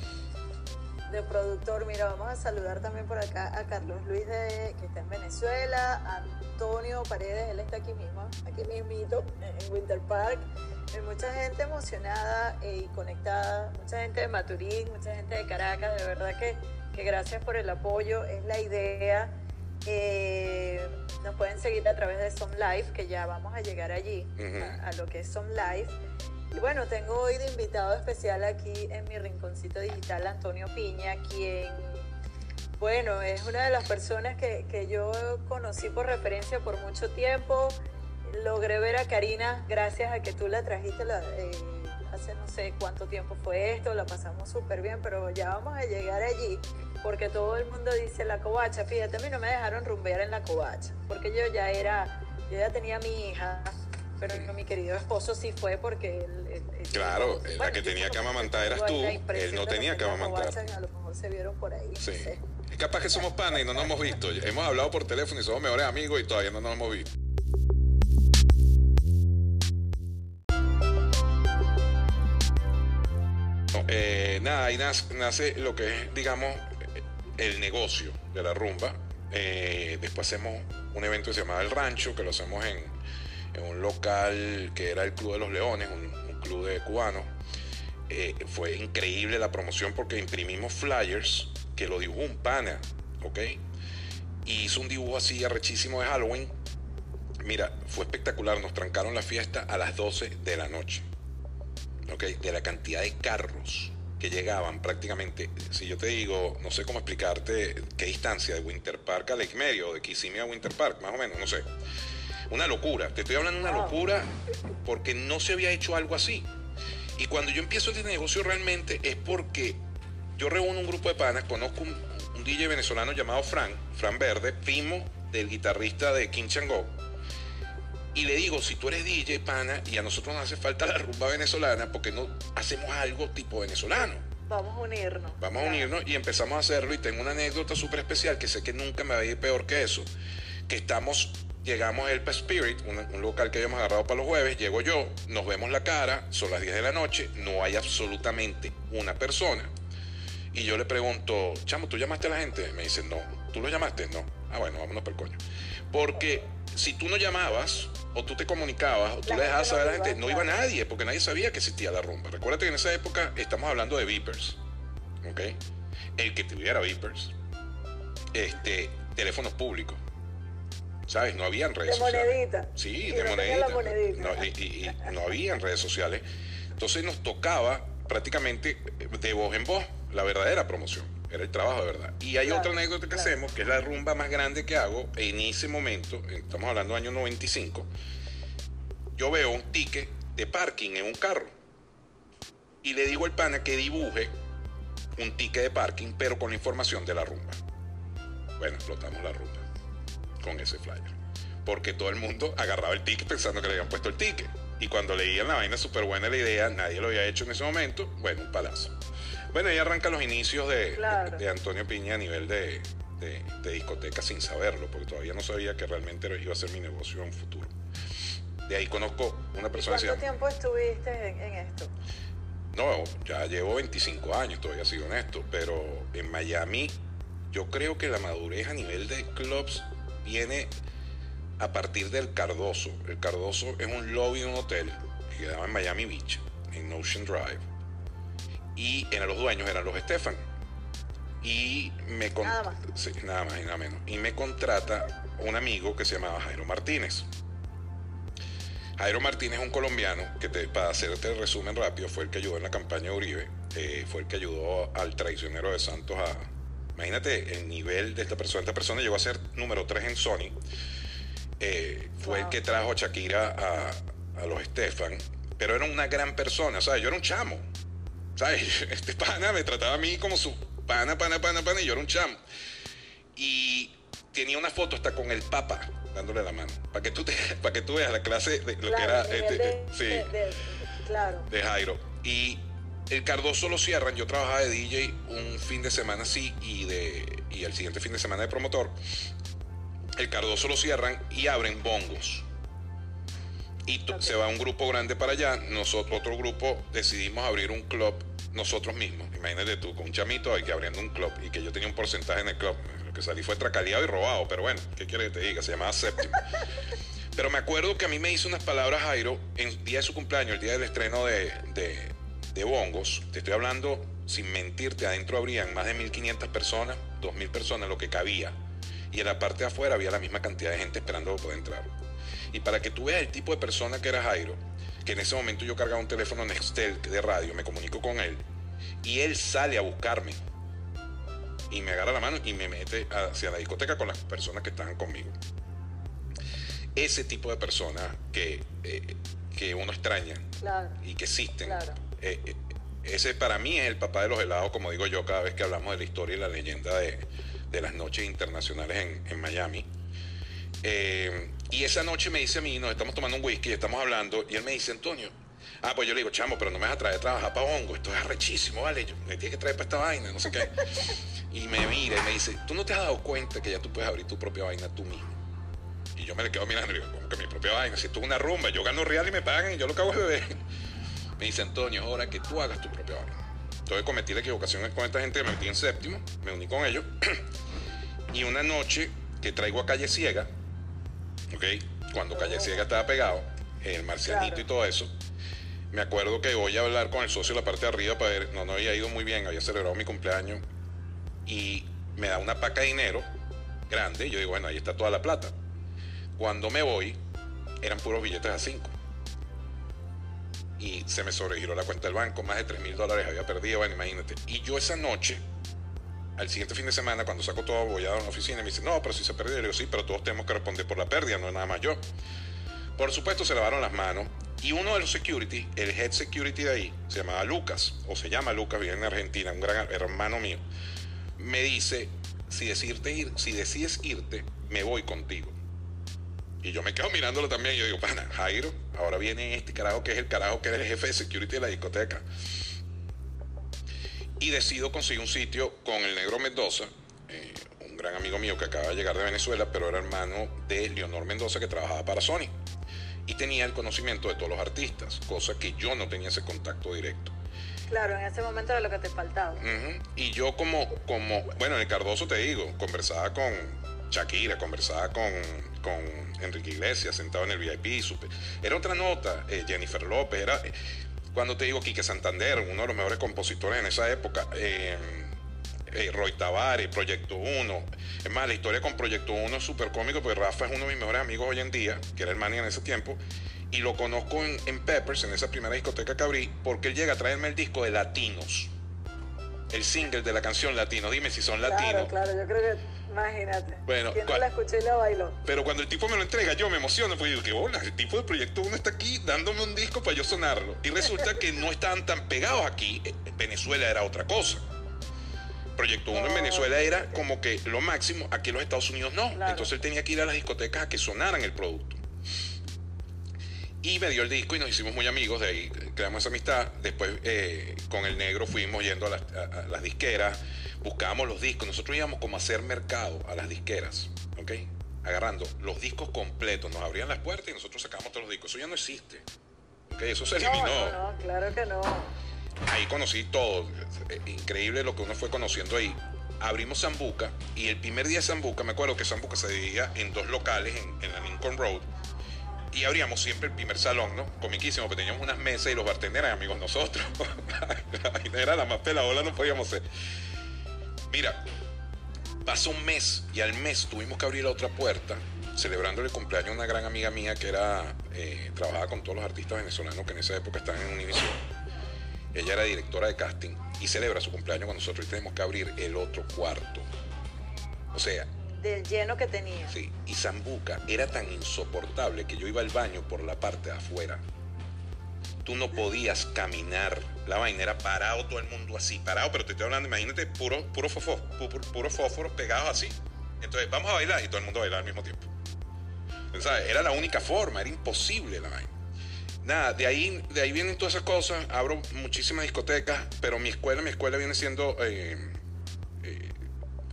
de productor. Mira, vamos a saludar también por acá a Carlos Luis, de, que está en Venezuela, Antonio Paredes, él está aquí mismo, aquí mismito, en Winter Park. Hay mucha gente emocionada y conectada, mucha gente de Maturín, mucha gente de Caracas, de verdad que, que gracias por el apoyo, es la idea. Eh, nos pueden seguir a través de Som Live, que ya vamos a llegar allí, a, a, lo que es Som Live. Y bueno, tengo hoy de invitado especial aquí en mi rinconcito digital Antonio Piña, quien, bueno, es una de las personas que, que yo conocí por referencia por mucho tiempo. Logré ver a Karina gracias a que tú la trajiste la, eh, hace no sé cuánto tiempo fue esto, la pasamos súper bien, pero ya vamos a llegar allí porque todo el mundo dice la covacha. Fíjate, a mí no me dejaron rumbear en la covacha porque yo ya era, yo ya tenía mi hija pero no, mi querido esposo sí fue porque él... claro, la que tenía que amamantar eras tú, él no tenía que amamantar. A lo mejor se vieron por ahí. Sí. Es capaz que somos panes y no nos hemos visto. Hemos hablado por teléfono y somos mejores amigos y todavía no nos hemos visto. Eh, nada, ahí nace, lo que es, digamos, el negocio de la rumba. Eh, después hacemos un evento que se llama El Rancho, que lo hacemos en, en un local que era el Club de los Leones, un, club de cubanos. Eh, fue increíble la promoción porque imprimimos flyers que lo dibujó un pana, ¿ok? Y hizo un dibujo así arrechísimo de Halloween. Mira, fue espectacular. Nos trancaron la fiesta a las 12 de la noche, ¿ok? De la cantidad de carros que llegaban prácticamente, si yo te digo, no sé cómo explicarte qué distancia de Winter Park a Lake Medio, de Kissimmee a Winter Park, más o menos, no sé. Una locura, te estoy hablando de una locura porque no se había hecho algo así. Y cuando yo empiezo este negocio realmente es porque yo reúno un grupo de panas, conozco un, DJ venezolano llamado Fran, Fran Verde, primo del guitarrista de King Chango. Y le digo, si tú eres DJ, pana, y a nosotros nos hace falta la rumba venezolana, porque no hacemos algo tipo venezolano? Vamos a unirnos. Vamos a unirnos y empezamos a hacerlo. Y tengo una anécdota súper especial que sé que nunca me va a ir peor que eso. Que estamos Llegamos a Elpa Spirit, un, local que habíamos agarrado para los jueves. Llego yo, nos vemos la cara, son las 10 de la noche, no hay absolutamente una persona. Y yo le pregunto, chamo, ¿tú llamaste a la gente? Me dice, no. ¿Tú lo llamaste? No. Ah, bueno, vámonos por el coño. Porque si tú no llamabas, o tú te comunicabas, o tú le dejabas saber a la gente, no iba nadie, porque nadie sabía que existía la rumba. Recuérdate que en esa época estamos hablando de Vipers. ¿Ok? El que tuviera Vipers. Este, teléfonos públicos. ¿Sabes? No habían redes sociales. Sí, de monedita. No, y, no habían redes sociales. Entonces nos tocaba prácticamente de voz en voz, la verdadera promoción. Era el trabajo de verdad. Y hay otra anécdota que hacemos, que es la rumba más grande que hago. En ese momento, estamos hablando del año 95, yo veo un ticket de parking en un carro. Y le digo al pana que dibuje un ticket de parking, pero con la información de la rumba. Bueno, explotamos la rumba con ese flyer. Porque todo el mundo agarraba el ticket pensando que le habían puesto el ticket. Y cuando leían la vaina, súper buena la idea, nadie lo había hecho en ese momento, bueno, un palazo. Bueno, ahí arrancan los inicios de, de, Antonio Piña a nivel de, de, discoteca sin saberlo, porque todavía no sabía que realmente iba a ser mi negocio en futuro. De ahí conozco una persona... ¿Cuánto tiempo estuviste en, en, esto? No, ya llevo 25 años, todavía sido honesto, pero en Miami yo creo que la madurez a nivel de clubs viene a partir del Cardoso. El Cardoso es un lobby de un hotel que quedaba en Miami Beach, en Ocean Drive. Y eran los dueños eran los Stefan. Y me nada más. Sí, nada más y nada menos. Y me contrata un amigo que se llamaba Jairo Martínez. Jairo Martínez es un colombiano que, te, para hacerte el resumen rápido, fue el que ayudó en la campaña de Uribe, eh, fue el que ayudó al traicionero de Santos a... Imagínate el nivel de esta persona. Esta persona llegó a ser número 3 en Sony. Eh, fue el que trajo a Shakira a, a los Stefan. Pero era una gran persona. Sea, yo era un chamo. ¿Sabes? Este pana me trataba a mí como su pana, pana, pana, pana, y yo era un chamo. Y tenía una foto hasta con el Papa dándole la mano. Para que tú para que tú veas la clase de lo que era este, de, sí, claro. de Jairo. Y el Cardoso lo cierran, yo trabajaba de DJ un fin de semana así y de y el siguiente fin de semana de promotor. El Cardoso lo cierran y abren bongos y se va un grupo grande para allá. Nosotros, otro grupo, decidimos abrir un club nosotros mismos. Imagínate tú, con un chamito que abriendo un club y que yo tenía un porcentaje en el club. Lo que salí fue tracaleado y robado, pero bueno, ¿qué quiere que te diga? Se llamaba Séptimo. pero me acuerdo que a mí me hizo unas palabras Jairo en el día de su cumpleaños, el día del estreno de, de, de Bongos. Te estoy hablando, sin mentirte, adentro habrían más de 1.500 personas, 2.000 personas, lo que cabía. Y en la parte de afuera había la misma cantidad de gente esperando poder entrar. Y para que tú veas el tipo de persona que era Jairo, que en ese momento yo cargaba un teléfono Nextel de radio, me comunico con él, y él sale a buscarme. Y me agarra la mano y me mete hacia la discoteca con las personas que estaban conmigo. Ese tipo de personas que, eh, que uno extraña y que existen. Eh, eh, ese para mí es el papá de los helados, como digo yo cada vez que hablamos de la historia y la leyenda de, de las noches internacionales en, en Miami. Eh, y esa noche me dice a mí, nos estamos tomando un whisky, estamos hablando, y él me dice, Antonio, ah, pues yo le digo, chamo, pero no me vas a traer a trabajar para hongo, esto es arrechísimo, ¿vale? Yo, me tienes que traer para esta vaina, no sé qué. Y me mira y me dice, ¿tú no te has dado cuenta que ya tú puedes abrir tu propia vaina tú mismo? Y yo me le quedo mirando y digo, ¿cómo que mi propia vaina? Si esto es una rumba, yo gano real y me pagan y yo lo que hago es beber. Me dice, Antonio, es hora que tú hagas tu propia vaina. Entonces cometí la equivocación con esta gente, me metí en séptimo, me uní con ellos. y una noche que traigo a Calle Ciega, ¿ok? Cuando Calle Ciega estaba pegado, el marcianito y todo eso. Me acuerdo que voy a hablar con el socio de la parte de arriba para ver, no, no había ido muy bien, había celebrado mi cumpleaños y me da una paca de dinero grande. Yo digo, bueno, ahí está toda la plata. Cuando me voy, eran puros billetes a 5. Y se me sobregiró la cuenta del banco, más de 3 mil dólares había perdido, bueno, imagínate. Y yo esa noche al siguiente fin de semana, cuando saco todo abollado en la oficina, me dice, no, pero si se perdió. Le digo, sí, pero todos tenemos que responder por la pérdida, no es nada más yo. Por supuesto, se lavaron las manos. Y uno de los security, el head security de ahí, se llamaba Lucas, o se llama Lucas, viene en Argentina, un gran hermano mío, me dice, si, decirte ir, si decides irte, me voy contigo. Y yo me quedo mirándolo también. Y yo digo, pana, Jairo, ahora viene este carajo que es el carajo que es el jefe de security de la discoteca y decido conseguir un sitio con el negro Mendoza, eh, un gran amigo mío que acaba de llegar de Venezuela, pero era hermano de Leonor Mendoza que trabajaba para Sony y tenía el conocimiento de todos los artistas, cosa que yo no tenía ese contacto directo. Claro, en ese momento era lo que te faltaba. Y yo como, como, bueno, en el Cardoso te digo, conversaba con Shakira, conversaba con, con Enrique Iglesias sentado en el VIP, era otra nota, eh, Jennifer López, era... Cuando te digo Quique Santander, uno de los mejores compositores en esa época, eh, eh, Roy Tavares, Proyecto 1. Es más, la historia con Proyecto 1 es súper cómico porque Rafa es uno de mis mejores amigos hoy en día, que era el manager en ese tiempo, Y lo conozco en, en Peppers, en esa primera discoteca que abrí, porque él llega a traerme el disco de Latinos. El single de la canción Latino. Dime si son latinos. Claro, claro, yo creo que, imagínate. Bueno, ¿Quién no ¿cuál? la escuché y la bailó? Pero cuando el tipo me lo entrega, yo me emociono, porque digo, qué bola, el tipo de Proyecto Uno está aquí dándome un disco para yo sonarlo. Y resulta que no estaban tan pegados aquí. En Venezuela era otra cosa. Proyecto Uno en Venezuela era como que lo máximo, aquí en los Estados Unidos no. Claro. Entonces él tenía que ir a las discotecas a que sonaran el producto. Y me dio el disco y nos hicimos muy amigos, de ahí creamos esa amistad. Después eh, con el negro fuimos yendo a las, a- a las disqueras, buscábamos los discos. Nosotros íbamos como a hacer mercado a las disqueras, ¿ok? Agarrando los discos completos, nos abrían las puertas y nosotros sacábamos todos los discos. Eso ya no existe, ¿ok? Eso se eliminó. no, no, claro que no. Ahí conocí todo. Eh, Increíble lo que uno fue conociendo ahí. Abrimos Zambuca y el primer día de Zambuca, me acuerdo que Zambuca se dividía en dos locales en, en la Lincoln Road. Y abríamos siempre el primer salón, ¿no? Comiquísimo, porque teníamos unas mesas y los bartenders eran amigos nosotros. la era la más peladola, no podíamos ser. Mira, pasó un mes y al mes tuvimos que abrir la otra puerta, celebrando el cumpleaños de una gran amiga mía que era, eh, trabajaba con todos los artistas venezolanos que en esa época estaban en Univision. Ella era directora de casting y celebra su cumpleaños con nosotros y tenemos que abrir el otro cuarto. O sea, Del lleno que tenía. sí, y Zambuca era tan insoportable que yo iba al baño por la parte de afuera. Tú no podías caminar. La vaina era parado, todo el mundo así, parado, pero te estoy hablando, imagínate, puro, puro fósforo, puro, fósforos pegados así. Entonces, vamos a bailar y todo el mundo bailaba al mismo tiempo. ¿Sabes? Era la única forma, era imposible la vaina. Nada, de ahí, de ahí vienen todas esas cosas. Abro muchísimas discotecas, pero mi escuela, mi escuela viene siendo, eh, eh,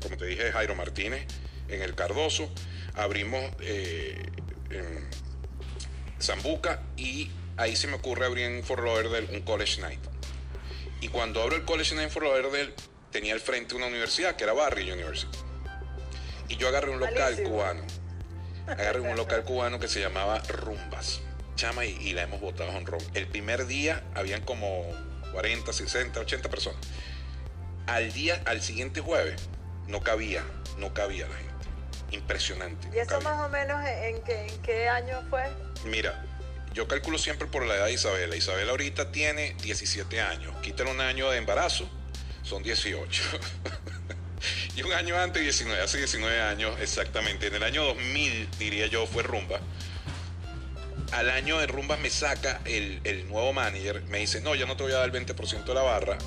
como te dije, Jairo Martínez, en el Cardoso. Abrimos eh, en Zambuca y ahí se me ocurre abrir en Fort Lauderdale un College Night. Y cuando abro el College Night en Fort Lauderdale, tenía al frente una universidad que era Barry University. Y yo agarré un local Malísimo. cubano. Agarré un local cubano que se llamaba Rumbas. Chama, y, y la hemos botado en ron. El primer día habían como 40, 60, 80 personas. Al día, al siguiente jueves, no cabía, no cabía la gente. Impresionante. ¿Y eso más o menos en, qué, en qué año fue? Mira, yo calculo siempre por la edad de Isabela. Isabela ahorita tiene 17 años. Quítale un año de embarazo, son 18. y un año antes, 19. Hace 19 años exactamente. En el año 2000, diría yo, fue Rumba. Al año de Rumba me saca el, el nuevo manager. Me dice, no, ya no te voy a dar el 20% de la barra.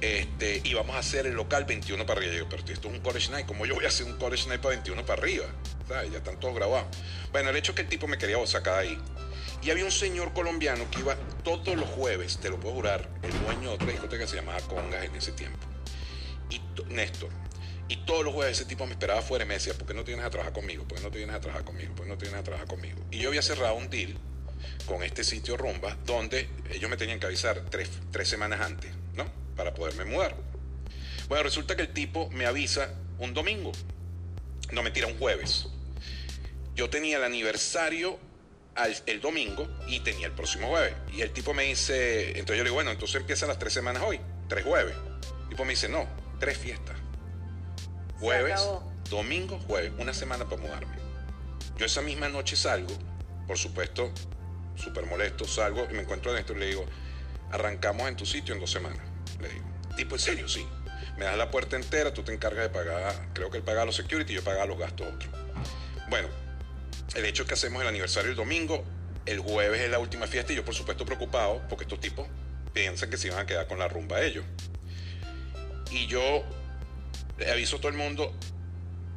Este, y vamos a hacer el local 21 para arriba. Yo pero esto es un college night. ¿Cómo yo voy a hacer un college night para 21 para arriba? Ya están todos grabados. Bueno, el hecho es que el tipo me quería sacar ahí. Y había un señor colombiano que iba todos los jueves, te lo puedo jurar, el dueño de otra discoteca se llamaba Congas en ese tiempo. Y to- Néstor. Y todos los jueves ese tipo me esperaba afuera y me decía, ¿por qué no te vienes a trabajar conmigo? ¿Por qué no te vienes a trabajar conmigo? ¿Por qué no te vienes a trabajar conmigo? Y yo había cerrado un deal con este sitio Rumba, donde ellos me tenían que avisar tres, tres semanas antes. Para poderme mudar. Bueno, resulta que el tipo me avisa un domingo. No, mentira, un jueves. Yo tenía el aniversario al- el domingo y tenía el próximo jueves. Y el tipo me dice, entonces yo le digo, bueno, entonces empiezan las tres semanas hoy, tres jueves. El tipo me dice, no, tres fiestas. Jueves, domingo, jueves, una semana para mudarme. Yo esa misma noche salgo, por supuesto, súper molesto, salgo y me encuentro adentro y le digo, arrancamos en tu sitio en dos semanas. Digo, tipo, en serio, sí. Me das la puerta entera, tú te encargas de pagar, creo que él paga los security y yo pago los gastos otros. Bueno, el hecho es que hacemos el aniversario el domingo, el jueves es la última fiesta y yo por supuesto preocupado porque estos tipos piensan que se iban a quedar con la rumba ellos. Y yo le aviso a todo el mundo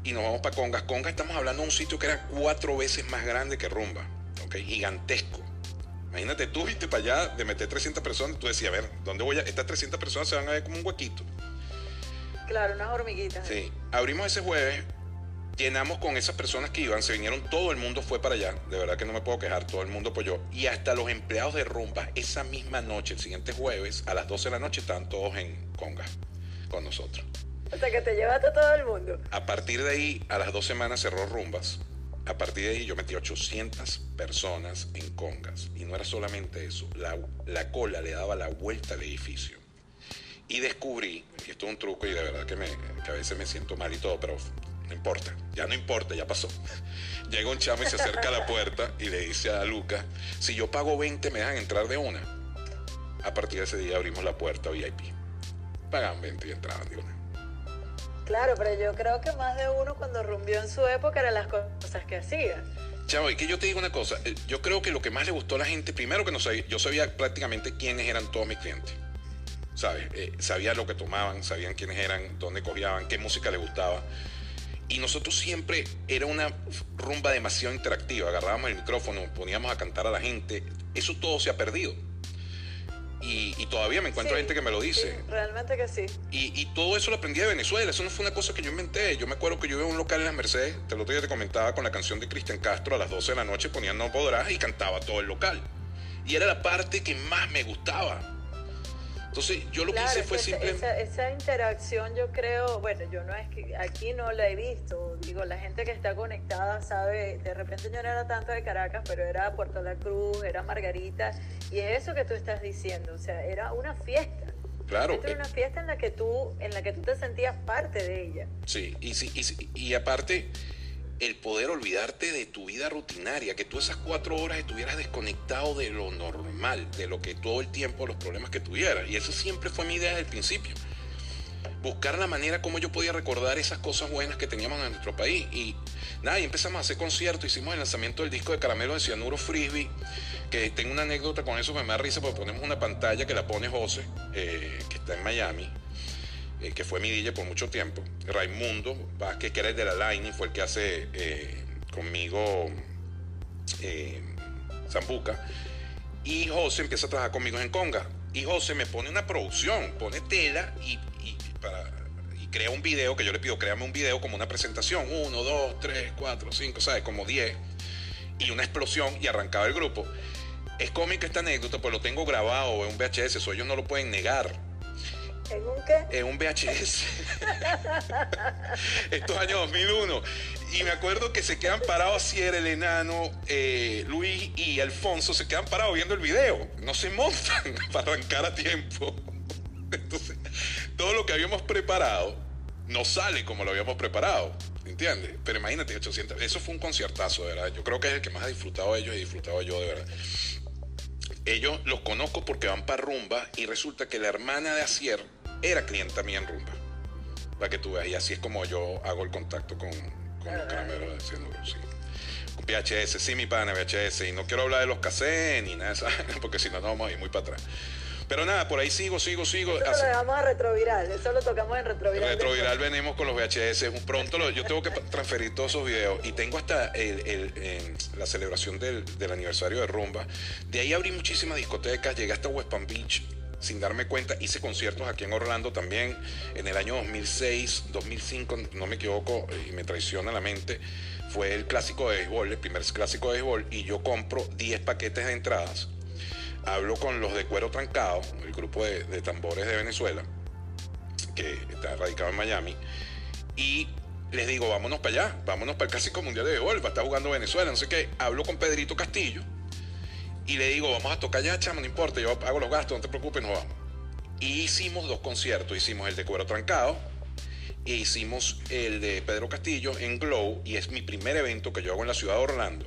y nos vamos para Congas. Congas estamos hablando de un sitio que era cuatro veces más grande que Rumba, ¿ok? Gigantesco. Imagínate tú viste para allá de meter 300 personas, tú decías, a ver, ¿dónde voy a...? Estas 300 personas se van a ver como un huequito. Claro, unas hormiguitas. Sí, abrimos ese jueves, llenamos con esas personas que iban, se vinieron, todo el mundo fue para allá, de verdad que no me puedo quejar, todo el mundo apoyó. Y hasta los empleados de Rumba, esa misma noche, el siguiente jueves, a las 12 de la noche, estaban todos en Conga con nosotros. O sea que te llevaste a todo el mundo. A partir de ahí, a las dos semanas cerró Rumbas. A partir de ahí yo metí 800 personas en congas. Y no era solamente eso, la, la cola le daba la vuelta al edificio. Y descubrí, y esto es un truco y de verdad que, me, que a veces me siento mal y todo, pero no importa, ya no importa, ya pasó. Llega un chamo y se acerca a la puerta y le dice a Luca, si yo pago 20 me dejan entrar de una. A partir de ese día abrimos la puerta VIP. Pagan 20 y entraban de una. Claro, pero yo creo que más de uno cuando rumbió en su época eran las cosas que hacía. Chavo, y que yo te digo una cosa, eh, yo creo que lo que más le gustó a la gente, primero que no sabía, yo sabía prácticamente quiénes eran todos mis clientes. ¿Sabes? Eh, sabía lo que tomaban, sabían quiénes eran, dónde cogían, qué música les gustaba. Y nosotros siempre era una rumba demasiado interactiva. Agarrábamos el micrófono, poníamos a cantar a la gente. Eso todo se ha perdido. Y, todavía me encuentro gente que me lo dice. realmente que sí. Y, todo eso lo aprendí de Venezuela. Eso no fue una cosa que yo inventé. Yo me acuerdo que yo iba a un local en las Mercedes. Te lo te comentaba con la canción de Cristian Castro a las 12 de la noche. Ponían No Podrás y cantaba todo el local. Y era la parte que más me gustaba. Entonces, yo lo que hice fue simplemente... Esa, esa, interacción yo creo, bueno, yo no es que aquí no la he visto, digo, la gente que está conectada sabe, de repente yo no era tanto de Caracas, pero era Puerto La Cruz, era Margarita, y es eso que tú estás diciendo, o sea, era una fiesta. Claro. Era una fiesta en la que tú, en la que tú te sentías parte de ella. Sí, y, sí, y, y aparte el poder olvidarte de tu vida rutinaria, que tú esas cuatro horas estuvieras desconectado de lo normal, de lo que todo el tiempo, los problemas que tuvieras. Y eso siempre fue mi idea desde el principio. Buscar la manera como yo podía recordar esas cosas buenas que teníamos en nuestro país. Y nada, y empezamos a hacer conciertos, hicimos el lanzamiento del disco de Caramelo de Cianuro Frisbee, que tengo una anécdota con eso, me da risa porque ponemos una pantalla que la pone José, eh, que está en Miami, eh, que fue mi DJ por mucho tiempo, Raimundo Vázquez, que era el de la Line, fue el que hace eh, conmigo eh, Zambuca. Y José empieza a trabajar conmigo en Conga. Y José me pone una producción, pone tela y, y crea un video que yo le pido, créame un video como una presentación. Uno, dos, tres, cuatro, cinco, ¿sabes? Como diez. Y una explosión y arrancaba el grupo. Es cómica esta anécdota, pues lo tengo grabado en un VHS, eso ellos no lo pueden negar ¿En un qué? En un VHS. Estos años 2001. Y me acuerdo que se quedan parados así, era el enano, eh, Luis y Alfonso se quedan parados viendo el video. No se montan para arrancar a tiempo. Entonces, todo lo que habíamos preparado no sale como lo habíamos preparado. ¿Entiendes? Pero imagínate, 800. Eso fue un conciertazo, de verdad. Yo creo que es el que más ha disfrutado ellos y disfrutado yo, de verdad ellos los conozco porque van para rumba y resulta que la hermana de Asier era clienta mía en rumba. Para que tú veas, y así es como yo hago el contacto con, con los caramelos de Cianuro, sí. Con VHS, sí, mi pana, VHS. Y no quiero hablar de los cassettes ni nada de eso, porque si no, nos vamos a ir muy para atrás. Pero nada, por ahí sigo, sigo, sigo. Eso lo dejamos a retroviral, eso lo tocamos en retroviral. En retroviral venimos con los VHS. Pronto yo tengo que transferir todos esos videos y tengo hasta el, la celebración del, del, aniversario de Rumba. De ahí abrí muchísimas discotecas, llegué hasta West Palm Beach sin darme cuenta. Hice conciertos aquí en Orlando también en el año 2006, 2005, no me equivoco y me traiciona la mente. Fue el clásico de béisbol, el primer clásico de béisbol, y yo compro 10 paquetes de entradas. Hablo con los de Cuero Trancado, el grupo de, tambores de Venezuela, que está radicado en Miami, y les digo, vámonos para allá, vámonos para el Clásico Mundial de Béisbol, va a estar jugando Venezuela, no sé qué. Hablo con Pedrito Castillo, y le digo, vamos a tocar ya, chamo, no importa, yo hago los gastos, no te preocupes, nos vamos. Y hicimos dos conciertos, hicimos el de Cuero Trancado e hicimos el de Pedro Castillo en Glow, y es mi primer evento que yo hago en la ciudad de Orlando,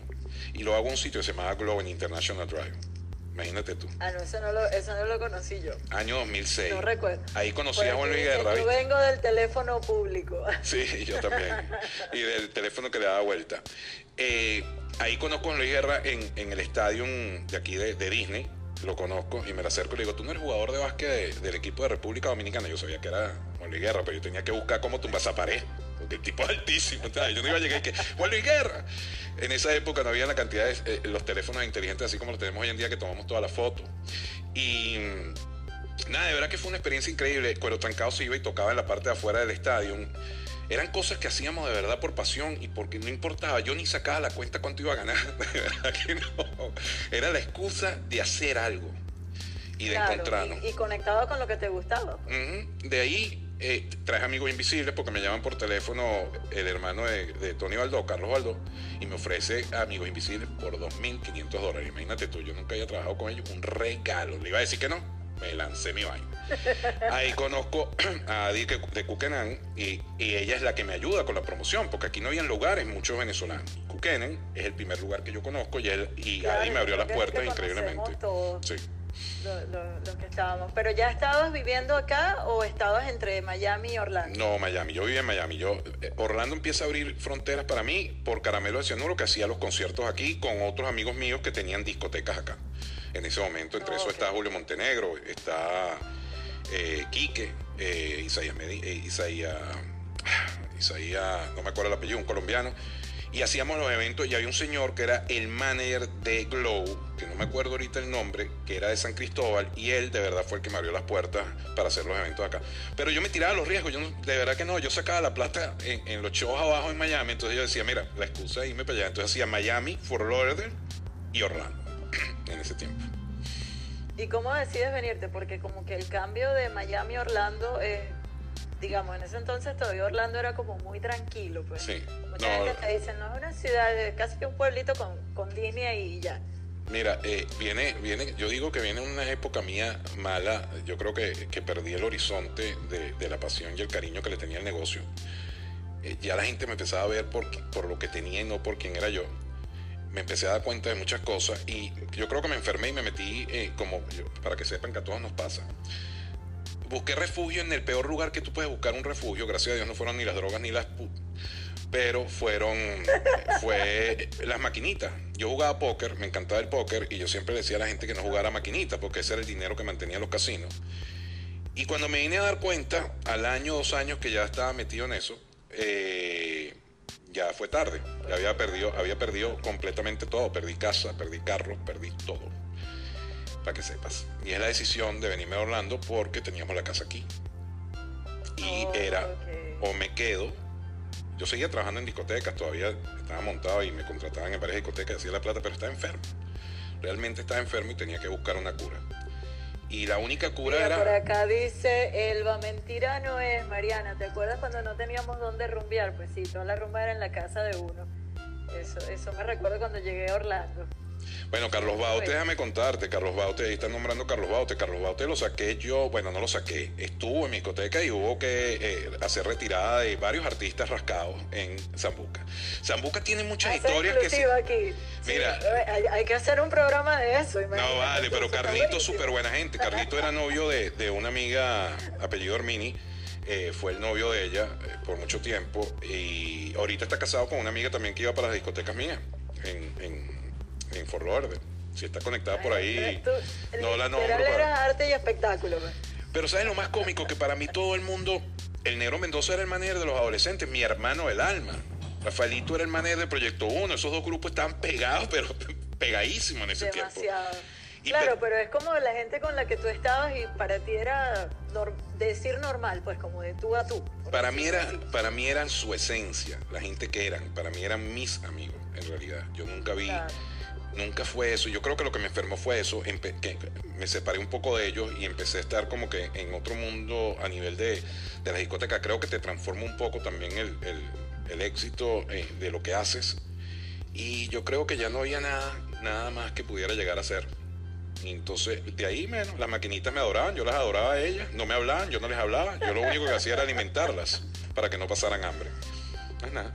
y lo hago en un sitio que se llama Glow en International Drive. Imagínate tú. Ah, no, eso no lo, eso no lo conocí yo. Año 2006. No recuerdo. Ahí conocí a Juan Luis Guerra. Yo vengo del teléfono público. Sí, yo también. y del teléfono que le daba vuelta. Eh, ahí conozco a Juan Luis Guerra en, en el estadio de aquí de, Disney. Lo conozco y me lo acerco y le digo, tú no eres jugador de básquet del equipo de República Dominicana. Yo sabía que era Juan Luis Guerra, pero yo tenía que buscar cómo tumbas a pared. El tipo altísimo. Yo no iba a llegar y que, Juan Luis Guerra. En esa época no había la cantidad de eh, los teléfonos inteligentes así como los tenemos hoy en día que tomamos toda la foto. Y nada, de verdad que fue una experiencia increíble. Cuero Trancado se iba y tocaba en la parte de afuera del estadio. Eran cosas que hacíamos de verdad por pasión y porque no importaba. Yo ni sacaba la cuenta cuánto iba a ganar. De verdad que no. Era la excusa de hacer algo y de encontrarnos. Y, conectado con lo que te gustaba. De ahí eh, traje amigos invisibles porque me llaman por teléfono el hermano de, Tony Baldó, Carlos Baldó, y me ofrece amigos invisibles por 2.500 dólares. Imagínate tú, yo nunca había trabajado con ellos, un regalo. Le iba a decir que no, me lancé mi baño. Ahí conozco a Adi de Cuquenan y, y, ella es la que me ayuda con la promoción, porque aquí no habían lugares muchos venezolanos. Cuquenan es el primer lugar que yo conozco y, él, y Adi me abrió las puertas increíblemente. Sí. Los que estábamos. ¿Pero ya estabas viviendo acá o estabas entre Miami y Orlando? No, Miami. Yo vivía en Miami. Yo, eh, Orlando empieza a abrir fronteras para mí por Caramelo de Cianuro, que hacía los conciertos aquí con otros amigos míos que tenían discotecas acá. En ese momento, entre eso está Julio Montenegro, está eh, Quique, eh, Isaías, eh, Isaías, Isaías, no me acuerdo el apellido, un colombiano y hacíamos los eventos y había un señor que era el manager de Glow, que no me acuerdo ahorita el nombre, que era de San Cristóbal y él de verdad fue el que me abrió las puertas para hacer los eventos acá. Pero yo me tiraba los riesgos, yo de verdad que no, yo sacaba la plata en, los shows abajo en Miami, entonces yo decía, mira, la excusa es irme para allá, entonces hacía Miami, Fort Lauderdale y Orlando en ese tiempo. ¿Y cómo decides venirte? Porque como que el cambio de Miami a Orlando es digamos, en ese entonces todavía Orlando era como muy tranquilo, pues. Sí. Mucha gente te dice, no es una ciudad, casi que un pueblito con, con línea y ya. Mira, eh, viene, viene, yo digo que viene una época mía mala, yo creo que, que perdí el horizonte de, de, la pasión y el cariño que le tenía al negocio. Eh, ya la gente me empezaba a ver por, por lo que tenía y no por quién era yo. Me empecé a dar cuenta de muchas cosas y yo creo que me enfermé y me metí eh, como, para que sepan que a todos nos pasa busqué refugio en el peor lugar que tú puedes buscar un refugio. Gracias a Dios no fueron ni las drogas ni las pero fueron fue las maquinitas. Yo jugaba póker, me encantaba el póker y yo siempre decía a la gente que no jugara maquinitas porque ese era el dinero que mantenía los casinos. Y cuando me vine a dar cuenta, al año, dos años que ya estaba metido en eso, eh, ya fue tarde. Ya había perdido, había perdido completamente todo. Perdí casa, perdí carros, perdí todo para que sepas. Y es la decisión de venirme a Orlando porque teníamos la casa aquí. Y oh, era o me quedo. Yo seguía trabajando en discotecas, todavía estaba montado y me contrataban en varias discotecas, hacía la plata, pero estaba enfermo. Realmente estaba enfermo y tenía que buscar una cura. Y la única cura era. Por acá dice Elba, mentira no es, Mariana. ¿Te acuerdas cuando no teníamos dónde rumbear? Pues sí, toda la rumba era en la casa de uno. Eso, eso me recuerdo cuando llegué a Orlando. Bueno, Carlos Baute, déjame contarte, Carlos Baute, ahí están nombrando Carlos Baute. Carlos Baute lo saqué yo, bueno, no lo saqué, estuvo en mi discoteca y hubo que eh, hacer retirada de varios artistas rascados en Zambuca. Zambuca tiene muchas historias que... Se... aquí. Mira, hay, que hacer un programa de eso. No, vale, pero Carlito, súper buena gente. Carlito era novio de, una amiga apellido Armini. Eh, fue el novio de ella eh, por mucho tiempo y ahorita está casado con una amiga también que iba para las discotecas mías en en Fort Si está conectada por ahí, no la nombro. era arte y espectáculo. Pues. Pero ¿sabes lo más cómico? Que para mí todo el mundo, el negro Mendoza era el manager de los adolescentes, mi hermano del alma. Rafaelito era el manager de Proyecto 1. Esos dos grupos estaban pegados, pero pegadísimos en ese Demasiado. claro, pero es como la gente con la que tú estabas y para ti era decir normal, pues como de tú a tú. Para mí, era, para mí eran su esencia, la gente que eran. Para mí eran mis amigos, en realidad. Yo nunca vi nunca fue eso. Yo creo que lo que me enfermó fue eso, que me separé un poco de ellos y empecé a estar como que en otro mundo a nivel de, de la discoteca. Creo que te transforma un poco también el, el, éxito eh, de lo que haces. Y yo creo que ya no había nada, nada más que pudiera llegar a ser. Y entonces, de ahí menos, las maquinitas me adoraban, yo las adoraba a ellas, no me hablaban, yo no les hablaba, yo lo único que hacía era alimentarlas para que no pasaran hambre. No es nada.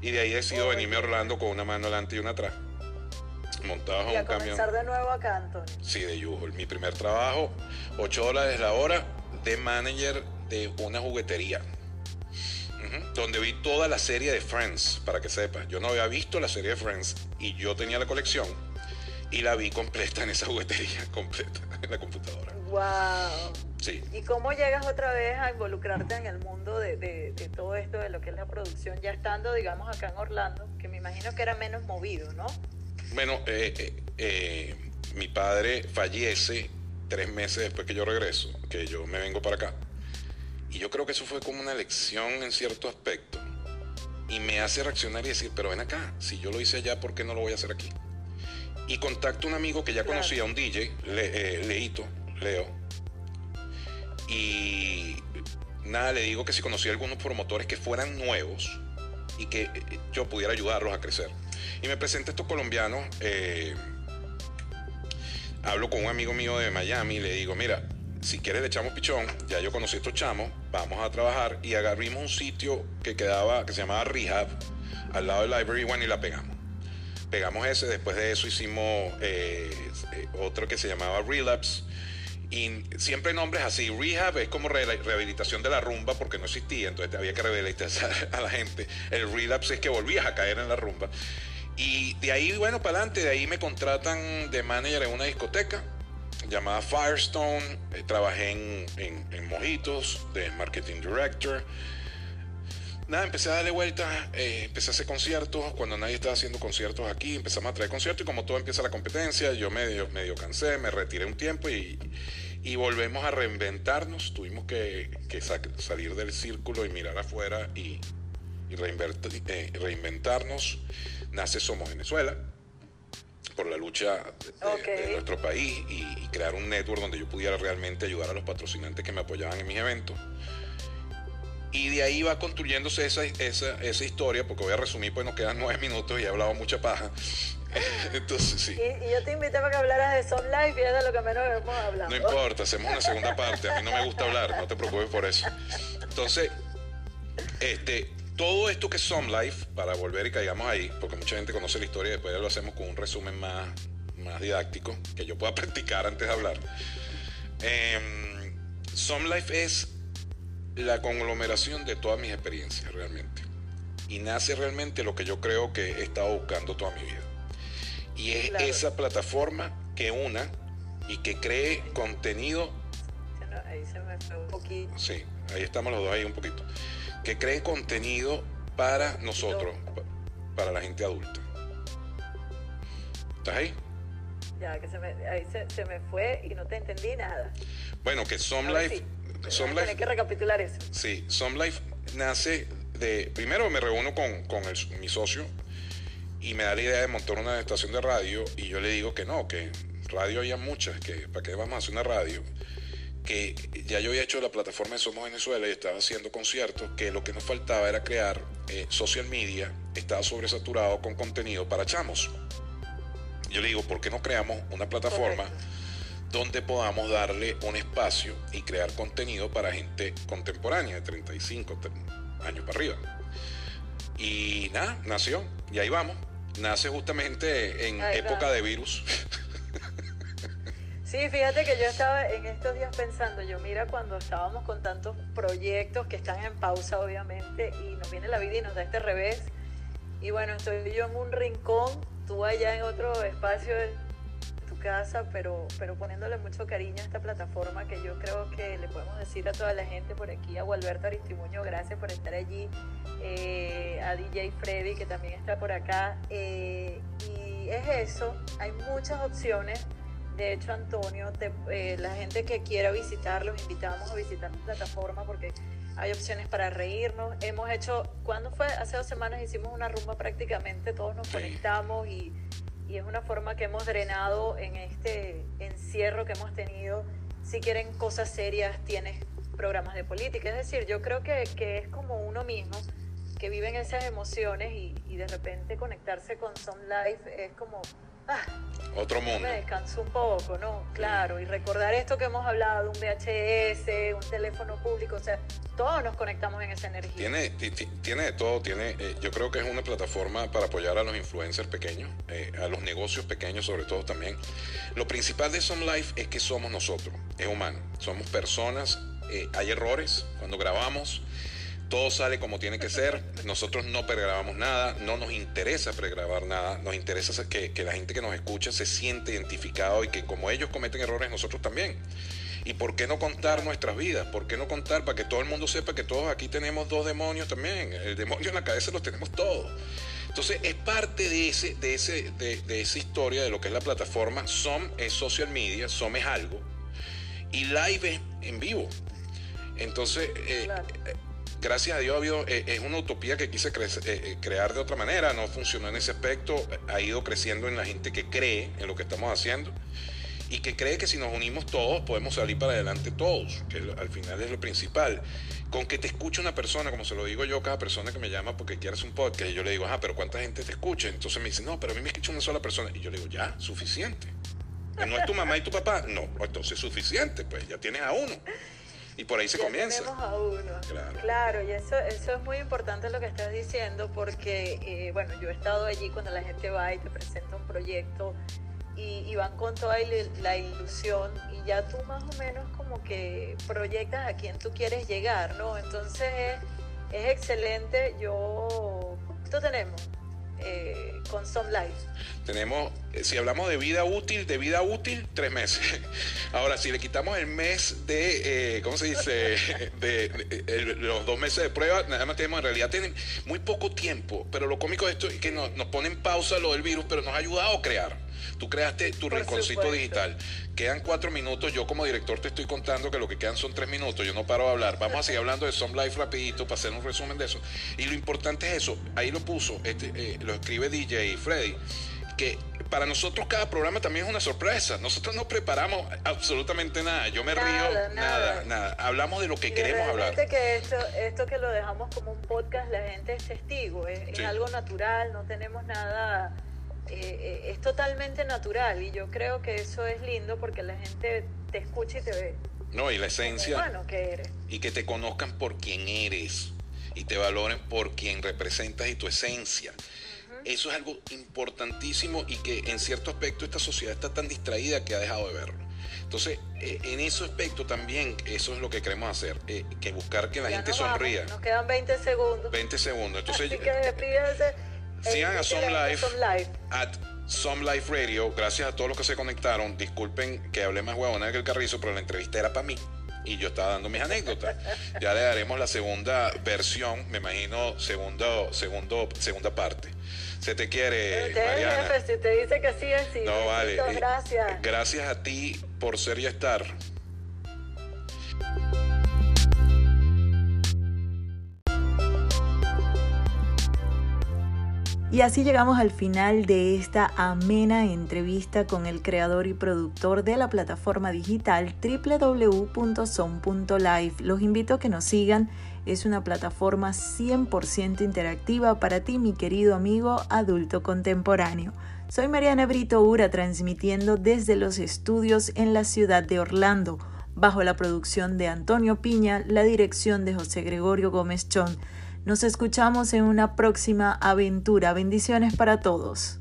Y de ahí decido venirme a Orlando con una mano adelante y una atrás montados en un camión. de nuevo acá, Antonio. Sí, de yujo. Mi primer trabajo, 8 dólares la hora de manager de una juguetería. Donde vi toda la serie de Friends, para que sepas. Yo no había visto la serie de Friends y yo tenía la colección y la vi completa en esa juguetería, completa, en la computadora. ¡Wow! Sí. ¿Y cómo llegas otra vez a involucrarte en el mundo de, de, de, todo esto, de lo que es la producción, ya estando, digamos, acá en Orlando, que me imagino que era menos movido, ¿no? Bueno, eh, eh, eh, mi padre fallece tres meses después que yo regreso, que yo me vengo para acá. Y yo creo que eso fue como una lección en cierto aspecto. Y me hace reaccionar y decir, pero ven acá, si yo lo hice allá, ¿por qué no lo voy a hacer aquí? Y contacto a un amigo que ya conocía, un DJ, Leito, Leo. Y nada, le digo que si conocía algunos promotores que fueran nuevos y que yo pudiera ayudarlos a crecer. Y me presenta estos colombianos. Eh, hablo con un amigo mío de Miami y le digo, mira, si quieres le echamos pichón, ya yo conocí a estos chamos, vamos a trabajar y agarrimos un sitio que quedaba, que se llamaba Rehab, al lado del Library One y la pegamos. Pegamos ese, después de eso hicimos eh, eh, otro que se llamaba Relapse. Y siempre nombres así, rehab es como rehabilitación de la rumba porque no existía, entonces había que rehabilitar a la gente. El relapse es que volvías a caer en la rumba. Y de ahí, bueno, para adelante, de ahí me contratan de manager en una discoteca llamada Firestone. Eh, trabajé en, en, Mojitos de Marketing Director. Nada, empecé a darle vueltas, eh, empecé a hacer conciertos. Cuando nadie estaba haciendo conciertos aquí, empezamos a traer conciertos y como todo empieza la competencia, yo medio, medio cansé, me retiré un tiempo y, y volvemos a reinventarnos. Tuvimos que, que salir del círculo y mirar afuera y, reinventarnos. Nace Somos Venezuela por la lucha de, nuestro país y, crear un network donde yo pudiera realmente ayudar a los patrocinantes que me apoyaban en mis eventos. Y de ahí va construyéndose esa, esa, esa historia, porque voy a resumir, pues nos quedan nueve minutos y he hablado mucha paja. Entonces, sí. Y, yo te invité para que hablaras de Some Life y es de lo que menos hemos hablado. No importa, hacemos una segunda parte. A mí no me gusta hablar, no te preocupes por eso. Entonces, este, todo esto que es Some Life, para volver y caigamos ahí, porque mucha gente conoce la historia y después lo hacemos con un resumen más, más didáctico, que yo pueda practicar antes de hablar. Eh, Life es la conglomeración de todas mis experiencias realmente. Y nace realmente lo que yo creo que he estado buscando toda mi vida. Y es esa plataforma que una y que cree contenido. Ahí se me fue un poquito. Sí, ahí estamos los dos ahí un poquito que cree contenido para nosotros, para la gente adulta. ¿Estás ahí? Ya, que se me, ahí se, me fue y no te entendí nada. Bueno, que Some Life... Life que recapitular eso. Sí, Some Life nace de... Primero me reúno con, con mi socio y me da la idea de montar una estación de radio y yo le digo que no, que radio había muchas, que para qué vamos a hacer una radio que ya yo había hecho la plataforma de Somos Venezuela y estaba haciendo conciertos, que lo que nos faltaba era crear eh, social media, estaba sobresaturado con contenido para chamos. Yo le digo, ¿por qué no creamos una plataforma donde podamos darle un espacio y crear contenido para gente contemporánea de 35 años para arriba? Y nada, nació, y ahí vamos. Nace justamente en época de virus. Sí, fíjate que yo estaba en estos días pensando, yo mira cuando estábamos con tantos proyectos que están en pausa obviamente y nos viene la vida y nos da este revés y bueno, estoy yo en un rincón, tú allá en otro espacio de tu casa, pero, pero poniéndole mucho cariño a esta plataforma que yo creo que le podemos decir a toda la gente por aquí, a Gualberto Aristimuño, gracias por estar allí, eh, a DJ Freddy que también está por acá eh, y es eso, hay muchas opciones de hecho, Antonio, eh, la gente que quiera visitar, los invitamos a visitar la plataforma porque hay opciones para reírnos. Hemos hecho, ¿cuándo fue? Hace dos semanas hicimos una rumba prácticamente, todos nos conectamos y, y, es una forma que hemos drenado en este encierro que hemos tenido. Si quieren cosas serias, tienes programas de política. Es decir, yo creo que, que es como uno mismo que vive en esas emociones y, y de repente conectarse con Some Life es como Ah, Otro mundo. Me descanso un poco, ¿no? Claro, y recordar esto que hemos hablado, un VHS, un teléfono público, o sea, todos nos conectamos en esa energía. Tiene, tiene de todo, tiene, eh, yo creo que es una plataforma para apoyar a los influencers pequeños, eh, a los negocios pequeños sobre todo también. Lo principal de Some Life es que somos nosotros, es humano, somos personas, eh, hay errores cuando grabamos, todo sale como tiene que ser. Nosotros no pregrabamos nada, no nos interesa pregrabar nada, nos interesa que, que, la gente que nos escucha se siente identificado y que como ellos cometen errores, nosotros también. ¿Y por qué no contar nuestras vidas? ¿Por qué no contar para que todo el mundo sepa que todos aquí tenemos dos demonios también? El demonio en la cabeza los tenemos todos. Entonces es parte de, ese, de, ese, de, esa historia de lo que es la plataforma. SOM es social media, SOM es algo. Y live es en vivo. Entonces, eh, gracias a Dios ha habido, eh, es una utopía que quise eh, eh, crear de otra manera, no funcionó en ese aspecto, ha ido creciendo en la gente que cree en lo que estamos haciendo y que cree que si nos unimos todos podemos salir para adelante todos, que al final es lo principal. Con que te escuche una persona, como se lo digo yo, cada persona que me llama porque quiere hacer un podcast, y yo le digo, ah, pero ¿cuánta gente te escucha? Entonces me dice, no, pero a mí me escucha una sola persona. Y yo le digo, ya, suficiente. ¿No es tu mamá y tu papá? No, entonces es suficiente, pues ya tienes a uno. Y por ahí se ya comienza. A uno. Claro. Claro, y eso, eso es muy importante lo que estás diciendo porque, eh, bueno, yo he estado allí cuando la gente va y te presenta un proyecto y, y van con toda la ilusión y ya tú más o menos como que proyectas a quién tú quieres llegar, ¿no? Entonces es, es excelente. Yo, esto tenemos eh, con Some Life. Tenemos, eh, si hablamos de vida útil, de vida útil, tres meses. Ahora, si le quitamos el mes de, eh, ¿cómo se dice? De, los dos meses de prueba, nada más tenemos, en realidad tienen muy poco tiempo, pero lo cómico de esto es que nos, nos pone en pausa lo del virus, pero nos ha ayudado a crear. Tú creaste tu Por rinconcito supuesto. digital. Quedan cuatro minutos. Yo como director te estoy contando que lo que quedan son tres minutos. Yo no paro de hablar. Vamos a seguir hablando de Some Life rapidito para hacer un resumen de eso. Y lo importante es eso. Ahí lo puso, este, eh, lo escribe DJ Freddy, que para nosotros cada programa también es una sorpresa. Nosotros no preparamos absolutamente nada. Yo me Nada, río, nada. nada, nada. Hablamos de lo que Y queremos hablar. que esto, esto que lo dejamos como un podcast, la gente es testigo, es, algo natural, no tenemos nada, eh, eh, es totalmente natural y yo creo que eso es lindo porque la gente te escucha y te ve No, y la esencia. humano que eres. y que te conozcan por quien eres y te valoren por quien representas y tu esencia. Eso es algo importantísimo y que en cierto aspecto esta sociedad está tan distraída que ha dejado de verlo. Entonces, eh, en ese aspecto también, eso es lo que queremos hacer, eh, que buscar que la Ya gente nos vamos, sonría. nos quedan 20 segundos. 20 segundos. Entonces, Así que. Sigan a Some Life. At Some Life Radio. Gracias a todos los que se conectaron. Disculpen que hablé más huevona que el carrizo, pero la entrevista era para mí. Y yo estaba dando mis anécdotas. Ya le daremos la segunda versión, me imagino, segundo, segundo, segunda parte. Se te quiere, Usted Mariana. jefe, si usted dice que sí, es sí. No, vale. Gracias. Gracias a ti por ser y estar. Y así llegamos al final de esta amena entrevista con el creador y productor de la plataforma digital www.son.life. Los invito a que nos sigan. Es una plataforma 100% interactiva para ti, mi querido amigo adulto contemporáneo. Soy Mariana Brito Ura, transmitiendo desde los estudios en la ciudad de Orlando, bajo la producción de Antonio Piña, la dirección de José Gregorio Gómez Chón. Nos escuchamos en una próxima aventura. Bendiciones para todos.